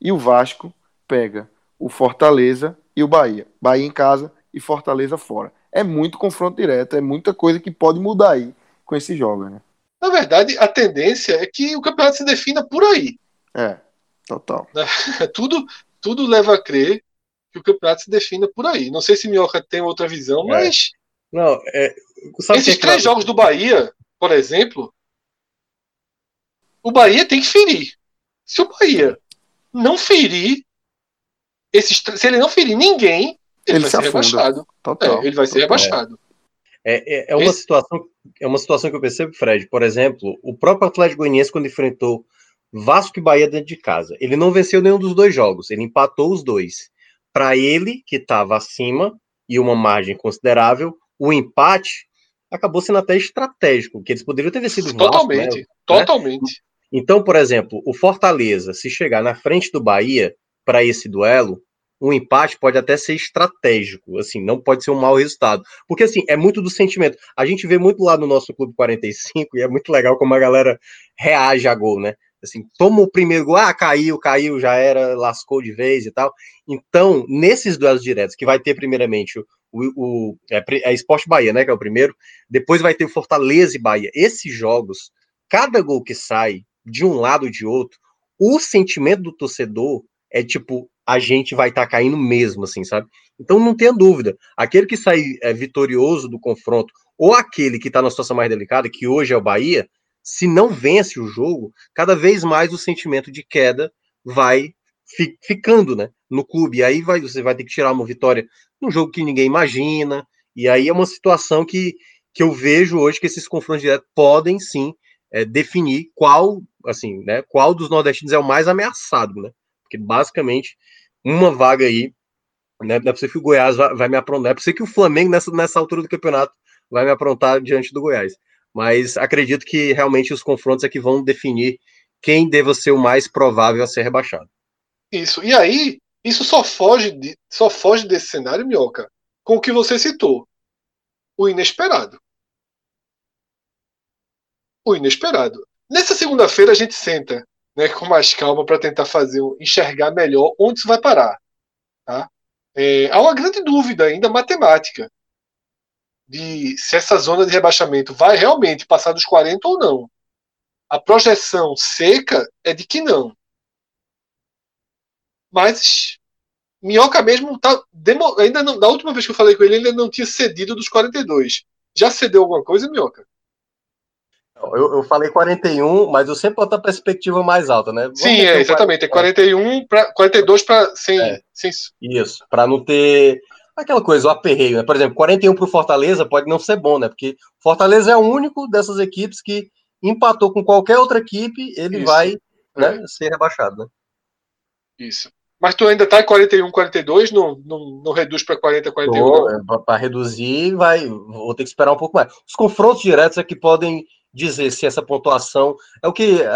E o Vasco pega o Fortaleza e o Bahia. Bahia em casa e Fortaleza fora. É muito confronto direto, é muita coisa que pode mudar aí com esses jogos, né? Na verdade, a tendência é que o campeonato se defina por aí. É, total. [LAUGHS] tudo, tudo leva a crer que o campeonato se defina por aí. Não sei se Minhoca tem outra visão, é. mas. Não, é, esses é três jogos do Bahia, por exemplo, o Bahia tem que ferir. Se o Bahia não ferir, esses, se ele não ferir ninguém, ele, ele vai ser rebaixado. Total, é, ele vai ser rebaixado. É, é, é, uma Esse... situação, é uma situação que eu percebo, Fred. Por exemplo, o próprio Atlético Goianiense, quando enfrentou Vasco e Bahia dentro de casa, ele não venceu nenhum dos dois jogos, ele empatou os dois. Para ele, que estava acima e uma margem considerável, o empate acabou sendo até estratégico, que eles poderiam ter vencido Totalmente, Vasco, né? totalmente. Então, por exemplo, o Fortaleza, se chegar na frente do Bahia para esse duelo, um empate pode até ser estratégico, assim, não pode ser um mau resultado. Porque, assim, é muito do sentimento. A gente vê muito lá no nosso Clube 45 e é muito legal como a galera reage a gol, né? Assim, toma o primeiro gol, ah, caiu, caiu, já era, lascou de vez e tal. Então, nesses duelos diretos, que vai ter primeiramente o, o, é, é Esporte Bahia, né, que é o primeiro, depois vai ter o Fortaleza e Bahia. Esses jogos, cada gol que sai, de um lado ou de outro, o sentimento do torcedor é tipo, a gente vai estar tá caindo mesmo, assim, sabe? Então não tenha dúvida, aquele que sai é, vitorioso do confronto, ou aquele que está na situação mais delicada, que hoje é o Bahia, se não vence o jogo, cada vez mais o sentimento de queda vai fi, ficando, né, no clube. E aí vai, você vai ter que tirar uma vitória num jogo que ninguém imagina, e aí é uma situação que, que eu vejo hoje que esses confrontos diretos podem sim é, definir qual, assim, né, qual dos nordestinos é o mais ameaçado, né? Porque basicamente uma vaga aí, né, não é possível que o Goiás vai, vai me aprontar, é possível que o Flamengo nessa, nessa altura do campeonato vai me aprontar diante do Goiás. Mas acredito que realmente os confrontos é que vão definir quem deva ser o mais provável a ser rebaixado. Isso. E aí, isso só foge, de, só foge desse cenário, Minhoca, com o que você citou. O inesperado o inesperado. Nessa segunda-feira a gente senta né, com mais calma para tentar fazer enxergar melhor onde isso vai parar. Tá? É, há uma grande dúvida ainda matemática de se essa zona de rebaixamento vai realmente passar dos 40 ou não. A projeção seca é de que não. Mas Minhoca mesmo tá ainda não, da última vez que eu falei com ele, ele ainda não tinha cedido dos 42. Já cedeu alguma coisa, Minhoca? Eu, eu falei 41, mas eu sempre boto a perspectiva mais alta, né? Vamos Sim, é, exatamente. É 41 para 42 para sem, é, sem isso, para não ter aquela coisa, o aperreio, né? Por exemplo, 41 para o Fortaleza pode não ser bom, né? Porque Fortaleza é o único dessas equipes que empatou com qualquer outra equipe, ele Isso. vai né, é. ser rebaixado, né? Isso. Mas tu ainda tá em 41, 42, não, não, não reduz para 40, 41? Para reduzir, vai, vou ter que esperar um pouco mais. Os confrontos diretos é que podem dizer se essa pontuação. É o que é,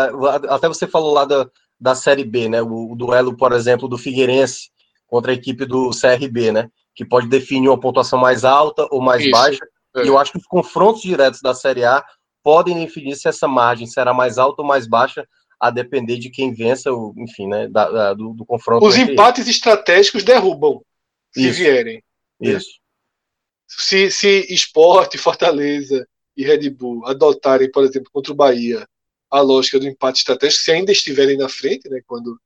até você falou lá da, da Série B, né? O, o duelo, por exemplo, do Figueirense contra a equipe do CRB, né? Que pode definir uma pontuação mais alta ou mais Isso, baixa. É. E eu acho que os confrontos diretos da Série A podem definir se essa margem será mais alta ou mais baixa, a depender de quem vença, enfim, né, da, da, do, do, confronto. Os empates eles. estratégicos derrubam, se Isso. vierem. Isso. Se, se esporte, Fortaleza e Red Bull adotarem, por exemplo, contra o Bahia, a lógica do empate estratégico, se ainda estiverem na frente, né, quando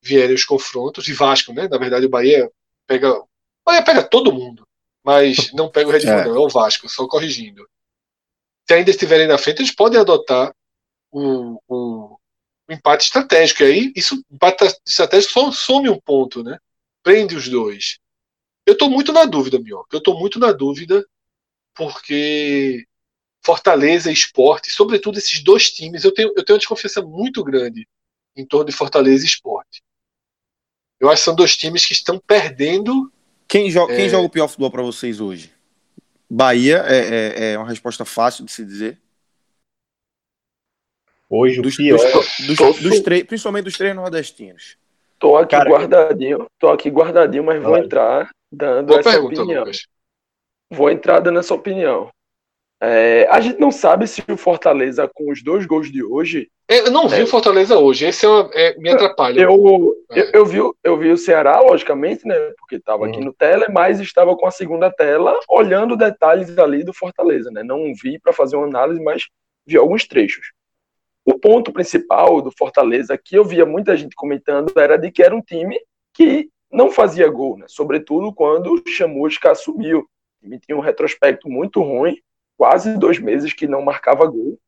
vierem os confrontos, e Vasco, né, na verdade o Bahia pega, o Bahia pega todo mundo, mas não pega o Red Bull, é. não, é o Vasco, só corrigindo se ainda estiverem na frente, eles podem adotar o, o, o empate estratégico. E aí, isso, empate estratégico só some um ponto, né? Prende os dois. Eu estou muito na dúvida, Mioca. Eu estou muito na dúvida porque Fortaleza e Esporte, sobretudo esses dois times, eu tenho, eu tenho uma desconfiança muito grande em torno de Fortaleza e Esporte. Eu acho que são dois times que estão perdendo. Quem, jo é... quem joga o pior futebol para vocês hoje? Bahia é, é, é, uma resposta fácil de se dizer. Hoje dos, o pior. Dos, dos, dos três, principalmente dos três nordestinos. Tô aqui Cara, guardadinho, tô aqui guardadinho, mas vou entrar dando essa pergunta, opinião. Lucas. Vou entrar dando essa opinião. É, a gente não sabe se o Fortaleza, com os dois gols de hoje. Eu não vi é, o Fortaleza hoje, esse é, uma, é me atrapalha. Eu, é. eu, eu, vi, eu vi o Ceará, logicamente, né? Porque estava aqui uhum. no tela, mas estava com a segunda tela, olhando detalhes ali do Fortaleza, né? Não vi para fazer uma análise, mas vi alguns trechos. O ponto principal do Fortaleza, que eu via muita gente comentando, era de que era um time que não fazia gol, né? Sobretudo quando o Chamusca assumiu. O time tinha um retrospecto muito ruim quase dois meses que não marcava gol.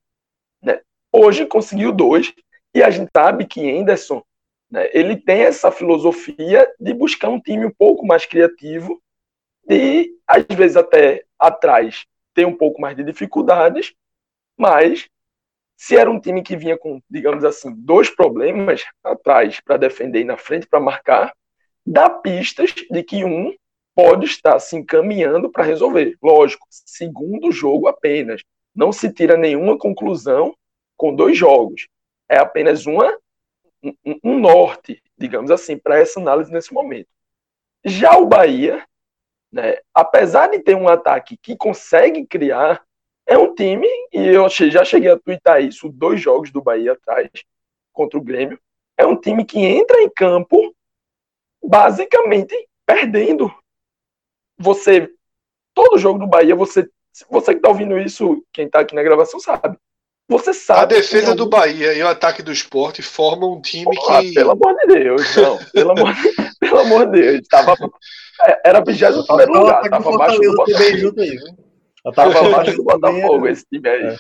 Né? Hoje conseguiu dois, e a gente sabe que Henderson né, ele tem essa filosofia de buscar um time um pouco mais criativo e, às vezes, até atrás tem um pouco mais de dificuldades, mas se era um time que vinha com, digamos assim, dois problemas atrás para defender e na frente para marcar, dá pistas de que um pode estar se encaminhando para resolver. Lógico, segundo jogo apenas. Não se tira nenhuma conclusão com dois jogos. É apenas uma, um, um norte, digamos assim, para essa análise nesse momento. Já o Bahia, né, apesar de ter um ataque que consegue criar, é um time, e eu já cheguei a twittar isso, dois jogos do Bahia atrás, contra o Grêmio, é um time que entra em campo basicamente perdendo você. Todo jogo do Bahia, você. Você que tá ouvindo isso, quem tá aqui na gravação sabe. Você sabe. A defesa do Bahia e o ataque do esporte formam um time Porra, que. Pelo amor de Deus, não. Pelo amor, [LAUGHS] pelo amor de Deus. Tava, é, era 21 primeiro lugar. Tava abaixo do Botafogo. Tava abaixo do Botafogo esse time aí. É.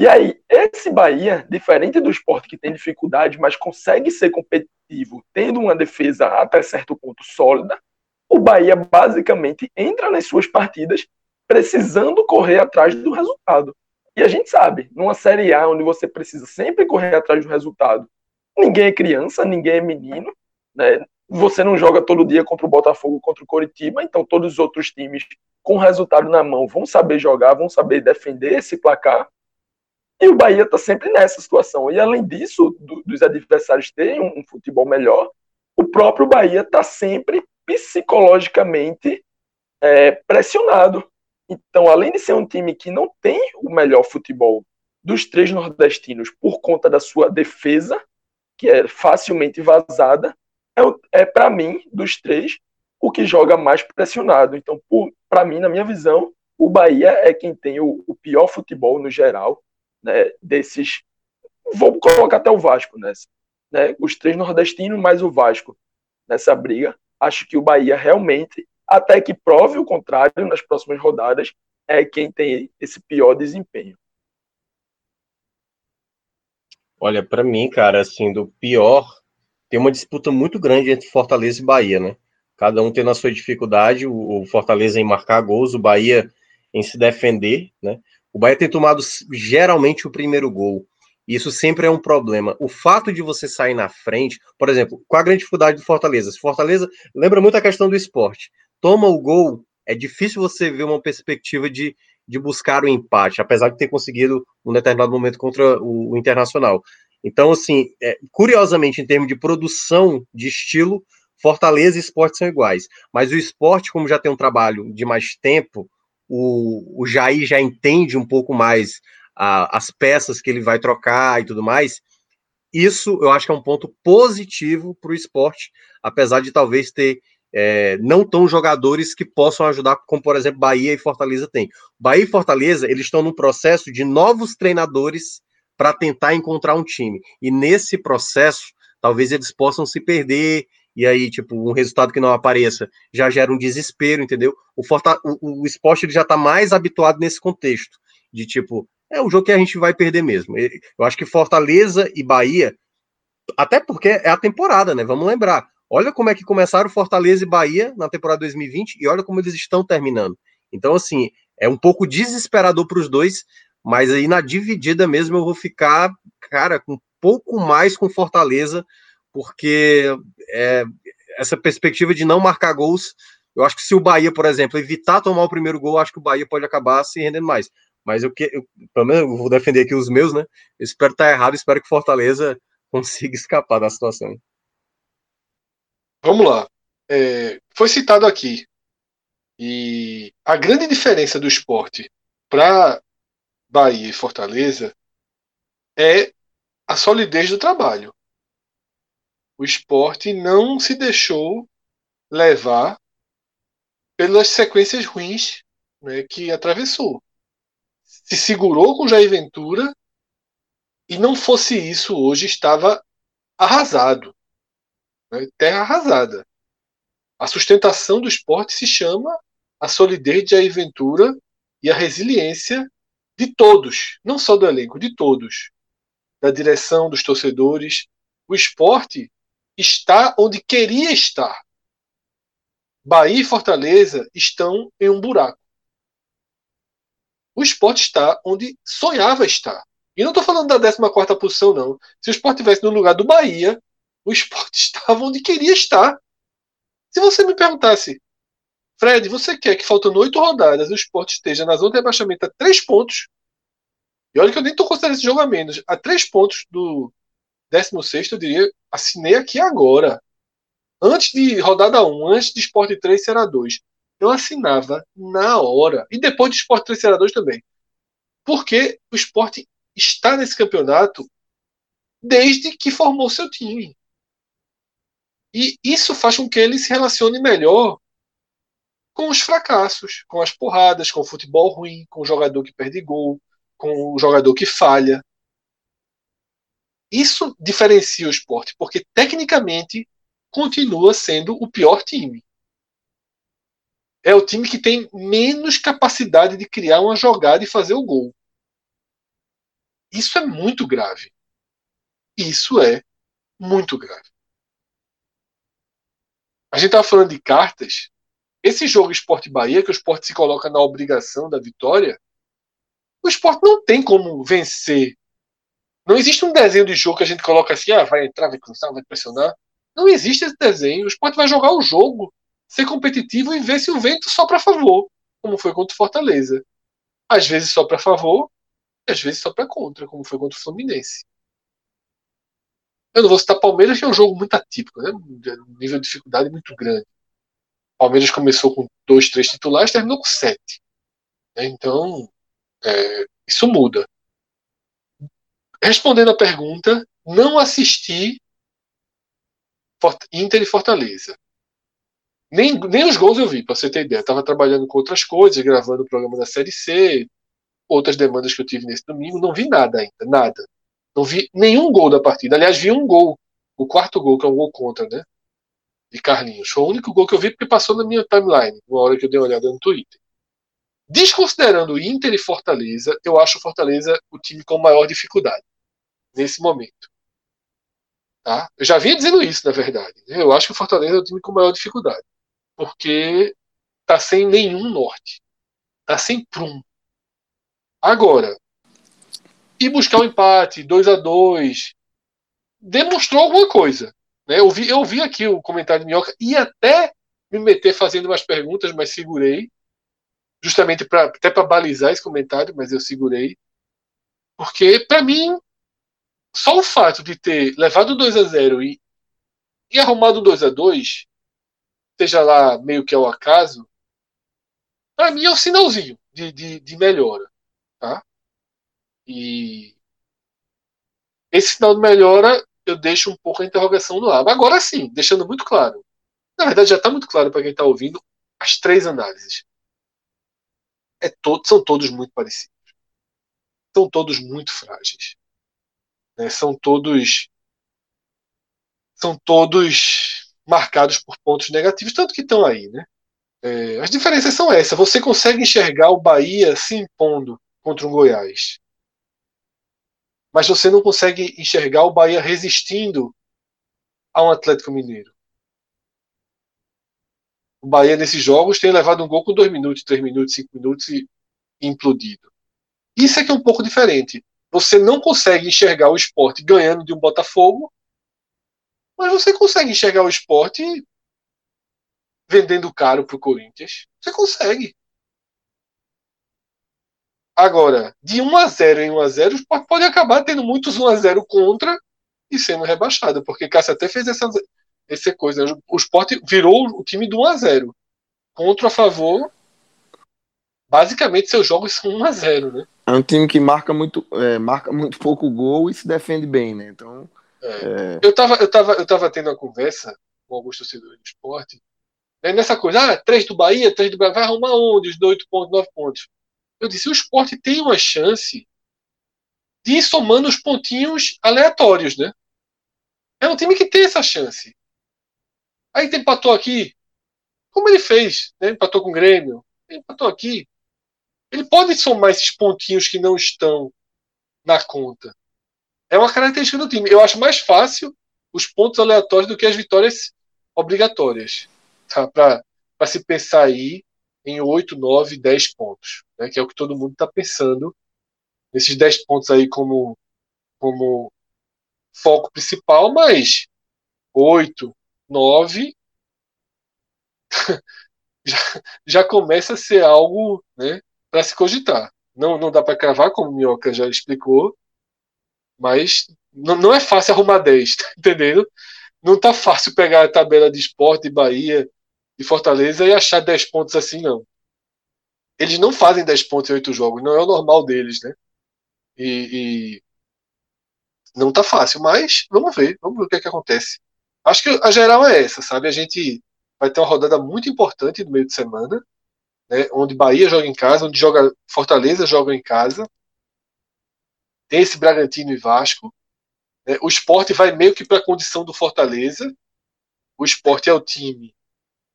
E aí, esse Bahia, diferente do esporte que tem dificuldade, mas consegue ser competitivo, tendo uma defesa até certo ponto sólida, o Bahia basicamente entra nas suas partidas precisando correr atrás do resultado. E a gente sabe, numa Série A onde você precisa sempre correr atrás do resultado, ninguém é criança, ninguém é menino, né? Você não joga todo dia contra o Botafogo, contra o Coritiba, então todos os outros times com resultado na mão vão saber jogar, vão saber defender esse placar. E o Bahia está sempre nessa situação. E além disso, do, dos adversários terem um, um futebol melhor, o próprio Bahia está sempre psicologicamente é, pressionado. Então, além de ser um time que não tem o melhor futebol dos três nordestinos, por conta da sua defesa, que é facilmente vazada, é, é para mim, dos três, o que joga mais pressionado. Então, para mim, na minha visão, o Bahia é quem tem o, o pior futebol no geral, né, desses. Vou colocar até o Vasco nessa. Né, os três nordestinos mais o Vasco nessa briga. Acho que o Bahia realmente, até que prove o contrário nas próximas rodadas, é quem tem esse pior desempenho. Olha, para mim, cara, assim, do pior, tem uma disputa muito grande entre Fortaleza e Bahia, né? Cada um tendo a sua dificuldade, o Fortaleza em marcar gols, o Bahia em se defender, né? O Bahia tem tomado geralmente o primeiro gol. Isso sempre é um problema. O fato de você sair na frente, por exemplo, qual a grande dificuldade do Fortaleza? Fortaleza lembra muito a questão do esporte. Toma o gol, é difícil você ver uma perspectiva de, de buscar o empate, apesar de ter conseguido um determinado momento contra o, o Internacional. Então, assim, é, curiosamente, em termos de produção de estilo, Fortaleza e esporte são iguais. Mas o esporte, como já tem um trabalho de mais tempo, o, o Jair já entende um pouco mais a, as peças que ele vai trocar e tudo mais. Isso eu acho que é um ponto positivo para o esporte, apesar de talvez ter é, não tão jogadores que possam ajudar, como por exemplo Bahia e Fortaleza tem. Bahia e Fortaleza eles estão no processo de novos treinadores para tentar encontrar um time. E nesse processo, talvez eles possam se perder, e aí, tipo, um resultado que não apareça já gera um desespero, entendeu? O, o, o esporte ele já está mais habituado nesse contexto, de tipo, é um jogo que a gente vai perder mesmo. Eu acho que Fortaleza e Bahia, até porque é a temporada, né? Vamos lembrar. Olha como é que começaram Fortaleza e Bahia na temporada 2020 e olha como eles estão terminando. Então, assim, é um pouco desesperador para os dois, mas aí na dividida mesmo eu vou ficar, cara, com um pouco mais com Fortaleza, porque é, essa perspectiva de não marcar gols, eu acho que se o Bahia, por exemplo, evitar tomar o primeiro gol, acho que o Bahia pode acabar se rendendo mais. Mas eu, eu pelo menos eu vou defender aqui os meus, né? Eu espero estar errado, espero que Fortaleza [LAUGHS] consiga escapar da situação. Vamos lá. É, foi citado aqui. E a grande diferença do esporte para Bahia e Fortaleza é a solidez do trabalho. O esporte não se deixou levar pelas sequências ruins né, que atravessou. Se segurou com Jair Ventura e não fosse isso, hoje estava arrasado. Né, terra arrasada. A sustentação do esporte se chama a solidez de Jair Ventura e a resiliência de todos, não só do elenco, de todos, da direção, dos torcedores. O esporte está onde queria estar. Bahia e Fortaleza estão em um buraco. O esporte está onde sonhava estar. E não estou falando da 14 posição, não. Se o esporte estivesse no lugar do Bahia, o esporte [LAUGHS] estava onde queria estar. Se você me perguntasse, Fred, você quer que faltando oito rodadas o esporte esteja na zona de rebaixamento a três pontos? E olha que eu nem estou considerando esse jogo a menos. A três pontos do 16, eu diria, assinei aqui agora. Antes de rodada 1, antes de Sport 3 será 2. Eu assinava na hora. E depois de Sport 3 será 2 também. Porque o esporte está nesse campeonato desde que formou seu time. E isso faz com que ele se relacione melhor com os fracassos, com as porradas, com o futebol ruim, com o jogador que perde gol, com o jogador que falha. Isso diferencia o esporte, porque tecnicamente continua sendo o pior time. É o time que tem menos capacidade de criar uma jogada e fazer o gol. Isso é muito grave. Isso é muito grave. A gente estava falando de cartas esse jogo Esporte Bahia, que o esporte se coloca na obrigação da vitória, o esporte não tem como vencer. Não existe um desenho de jogo que a gente coloca assim, ah, vai entrar, vai cruzar, vai pressionar. Não existe esse desenho. O esporte vai jogar o jogo, ser competitivo e ver se o vento só para favor, como foi contra o Fortaleza. Às vezes só para favor, às vezes só para contra, como foi contra o Fluminense. Eu não vou citar Palmeiras, que é um jogo muito atípico, né? um nível de dificuldade muito grande. Palmeiras começou com dois, três titulares, terminou com sete. Né? Então, é, isso muda. respondendo a pergunta, não assisti Inter e Fortaleza. Nem, nem os gols eu vi, para você ter ideia. Estava trabalhando com outras coisas, gravando o programa da Série C, outras demandas que eu tive nesse domingo. Não vi nada ainda, nada. Não vi nenhum gol da partida. Aliás, vi um gol, o quarto gol, que é um gol contra, né? De Carlinhos. Foi o único gol que eu vi porque passou na minha timeline, uma hora que eu dei uma olhada no Twitter. Desconsiderando Inter e Fortaleza, eu acho o Fortaleza o time com maior dificuldade nesse momento. Tá? Eu já vinha dizendo isso, na verdade. Né? Eu acho que o Fortaleza é o time com maior dificuldade. Porque tá sem nenhum norte. Tá sem prum. Agora, ir buscar um empate, 2 a 2 demonstrou alguma coisa. Né? Eu, vi, eu vi aqui o comentário de Minhoca e até me meter fazendo umas perguntas, mas segurei justamente para até para balizar esse comentário, mas eu segurei. Porque, para mim, só o fato de ter levado 2 a 0 e, e arrumado 2 a 2 seja lá meio que ao acaso, para mim é um sinalzinho de, de, de melhora. Tá? E esse sinal de melhora eu deixo um pouco a interrogação no ar. Agora sim, deixando muito claro. Na verdade, já está muito claro para quem está ouvindo as três análises é todo, são todos muito parecidos. São todos muito frágeis. Né? São todos são todos marcados por pontos negativos, tanto que estão aí, né? É, as diferenças são essas. Você consegue enxergar o Bahia se impondo contra um Goiás, mas você não consegue enxergar o Bahia resistindo a um Atlético Mineiro. O Bahia, nesses jogos, tem levado um gol com 2 minutos, 3 minutos, 5 minutos e implodido. Isso é que é um pouco diferente. Você não consegue enxergar o esporte ganhando de um Botafogo, mas você consegue enxergar o esporte vendendo caro para o Corinthians. Você consegue. Agora, de 1 a 0 em 1 a 0 o esporte pode acabar tendo muitos 1 a 0 contra e sendo rebaixado, porque Cássio até fez essa, essa coisa. O Sport virou o time do 1x0. Contra a favor, basicamente seus jogos são 1x0, né? É um time que marca muito, é, marca muito pouco gol e se defende bem, né? Então. É. Eu, tava, eu, tava, eu tava tendo uma conversa com alguns torcedores do esporte. Né, nessa coisa, ah, três do Bahia, três do Bahia, vai arrumar onde? Os 8 pontos, 9 pontos. Eu disse, o esporte tem uma chance de ir somando os pontinhos aleatórios, né? É um time que tem essa chance. Aí empatou aqui. Como ele fez? Né? Empatou com o Grêmio. Empatou aqui. Ele pode somar esses pontinhos que não estão na conta. É uma característica do time. Eu acho mais fácil os pontos aleatórios do que as vitórias obrigatórias. Tá? Para se pensar aí em 8, 9, 10 pontos. Né? Que é o que todo mundo está pensando. Esses 10 pontos aí como, como foco principal, mas 8, 9 [LAUGHS] já, já começa a ser algo né, para se cogitar. Não, não dá para cravar, como o Minhoca já explicou, mas não, não é fácil arrumar 10, tá entendendo? Não tá fácil pegar a tabela de esporte de Bahia e Fortaleza e achar 10 pontos assim, não. Eles não fazem 10 pontos em 8 jogos, não é o normal deles, né? E, e não tá fácil, mas vamos ver, vamos ver o que, é que acontece. Acho que a geral é essa, sabe? A gente vai ter uma rodada muito importante no meio de semana, né, onde Bahia joga em casa, onde joga Fortaleza joga em casa. Tem esse Bragantino e Vasco. Né, o esporte vai meio que para a condição do Fortaleza. O esporte é o time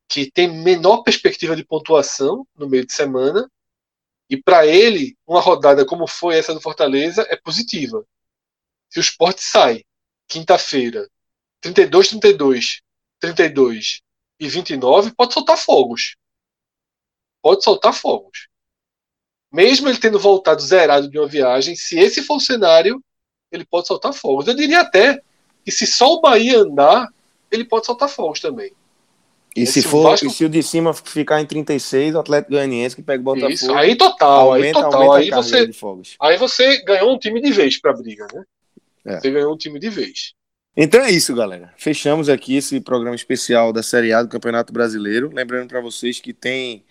que tem menor perspectiva de pontuação no meio de semana. E para ele, uma rodada como foi essa do Fortaleza é positiva. Se o esporte sai quinta-feira, 32, 32, 32 e 29, pode soltar fogos. Pode soltar fogos. Mesmo ele tendo voltado zerado de uma viagem, se esse for o cenário, ele pode soltar fogos. Eu diria até que se só o Bahia andar, ele pode soltar fogos também. E se, for, Vasco... e se o de cima ficar em 36, o Atlético Goianiense que pega o Botafogo. Isso, aí total, aumenta, aí total. Aí você, aí você ganhou um time de vez pra briga, né? É. Você ganhou um time de vez. Então é isso, galera. Fechamos aqui esse programa especial da Série A do Campeonato Brasileiro. Lembrando para vocês que tem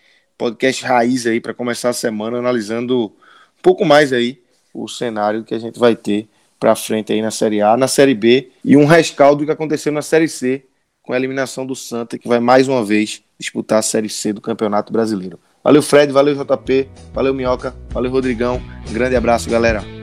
podcast raiz aí para começar a semana analisando um pouco mais aí o cenário que a gente vai ter para frente aí na Série A, na Série B e um rescaldo do que aconteceu na Série C com a eliminação do Santa, que vai mais uma vez disputar a Série C do Campeonato Brasileiro. Valeu, Fred, valeu, JP, valeu, Minhoca, valeu, Rodrigão. Grande abraço, galera.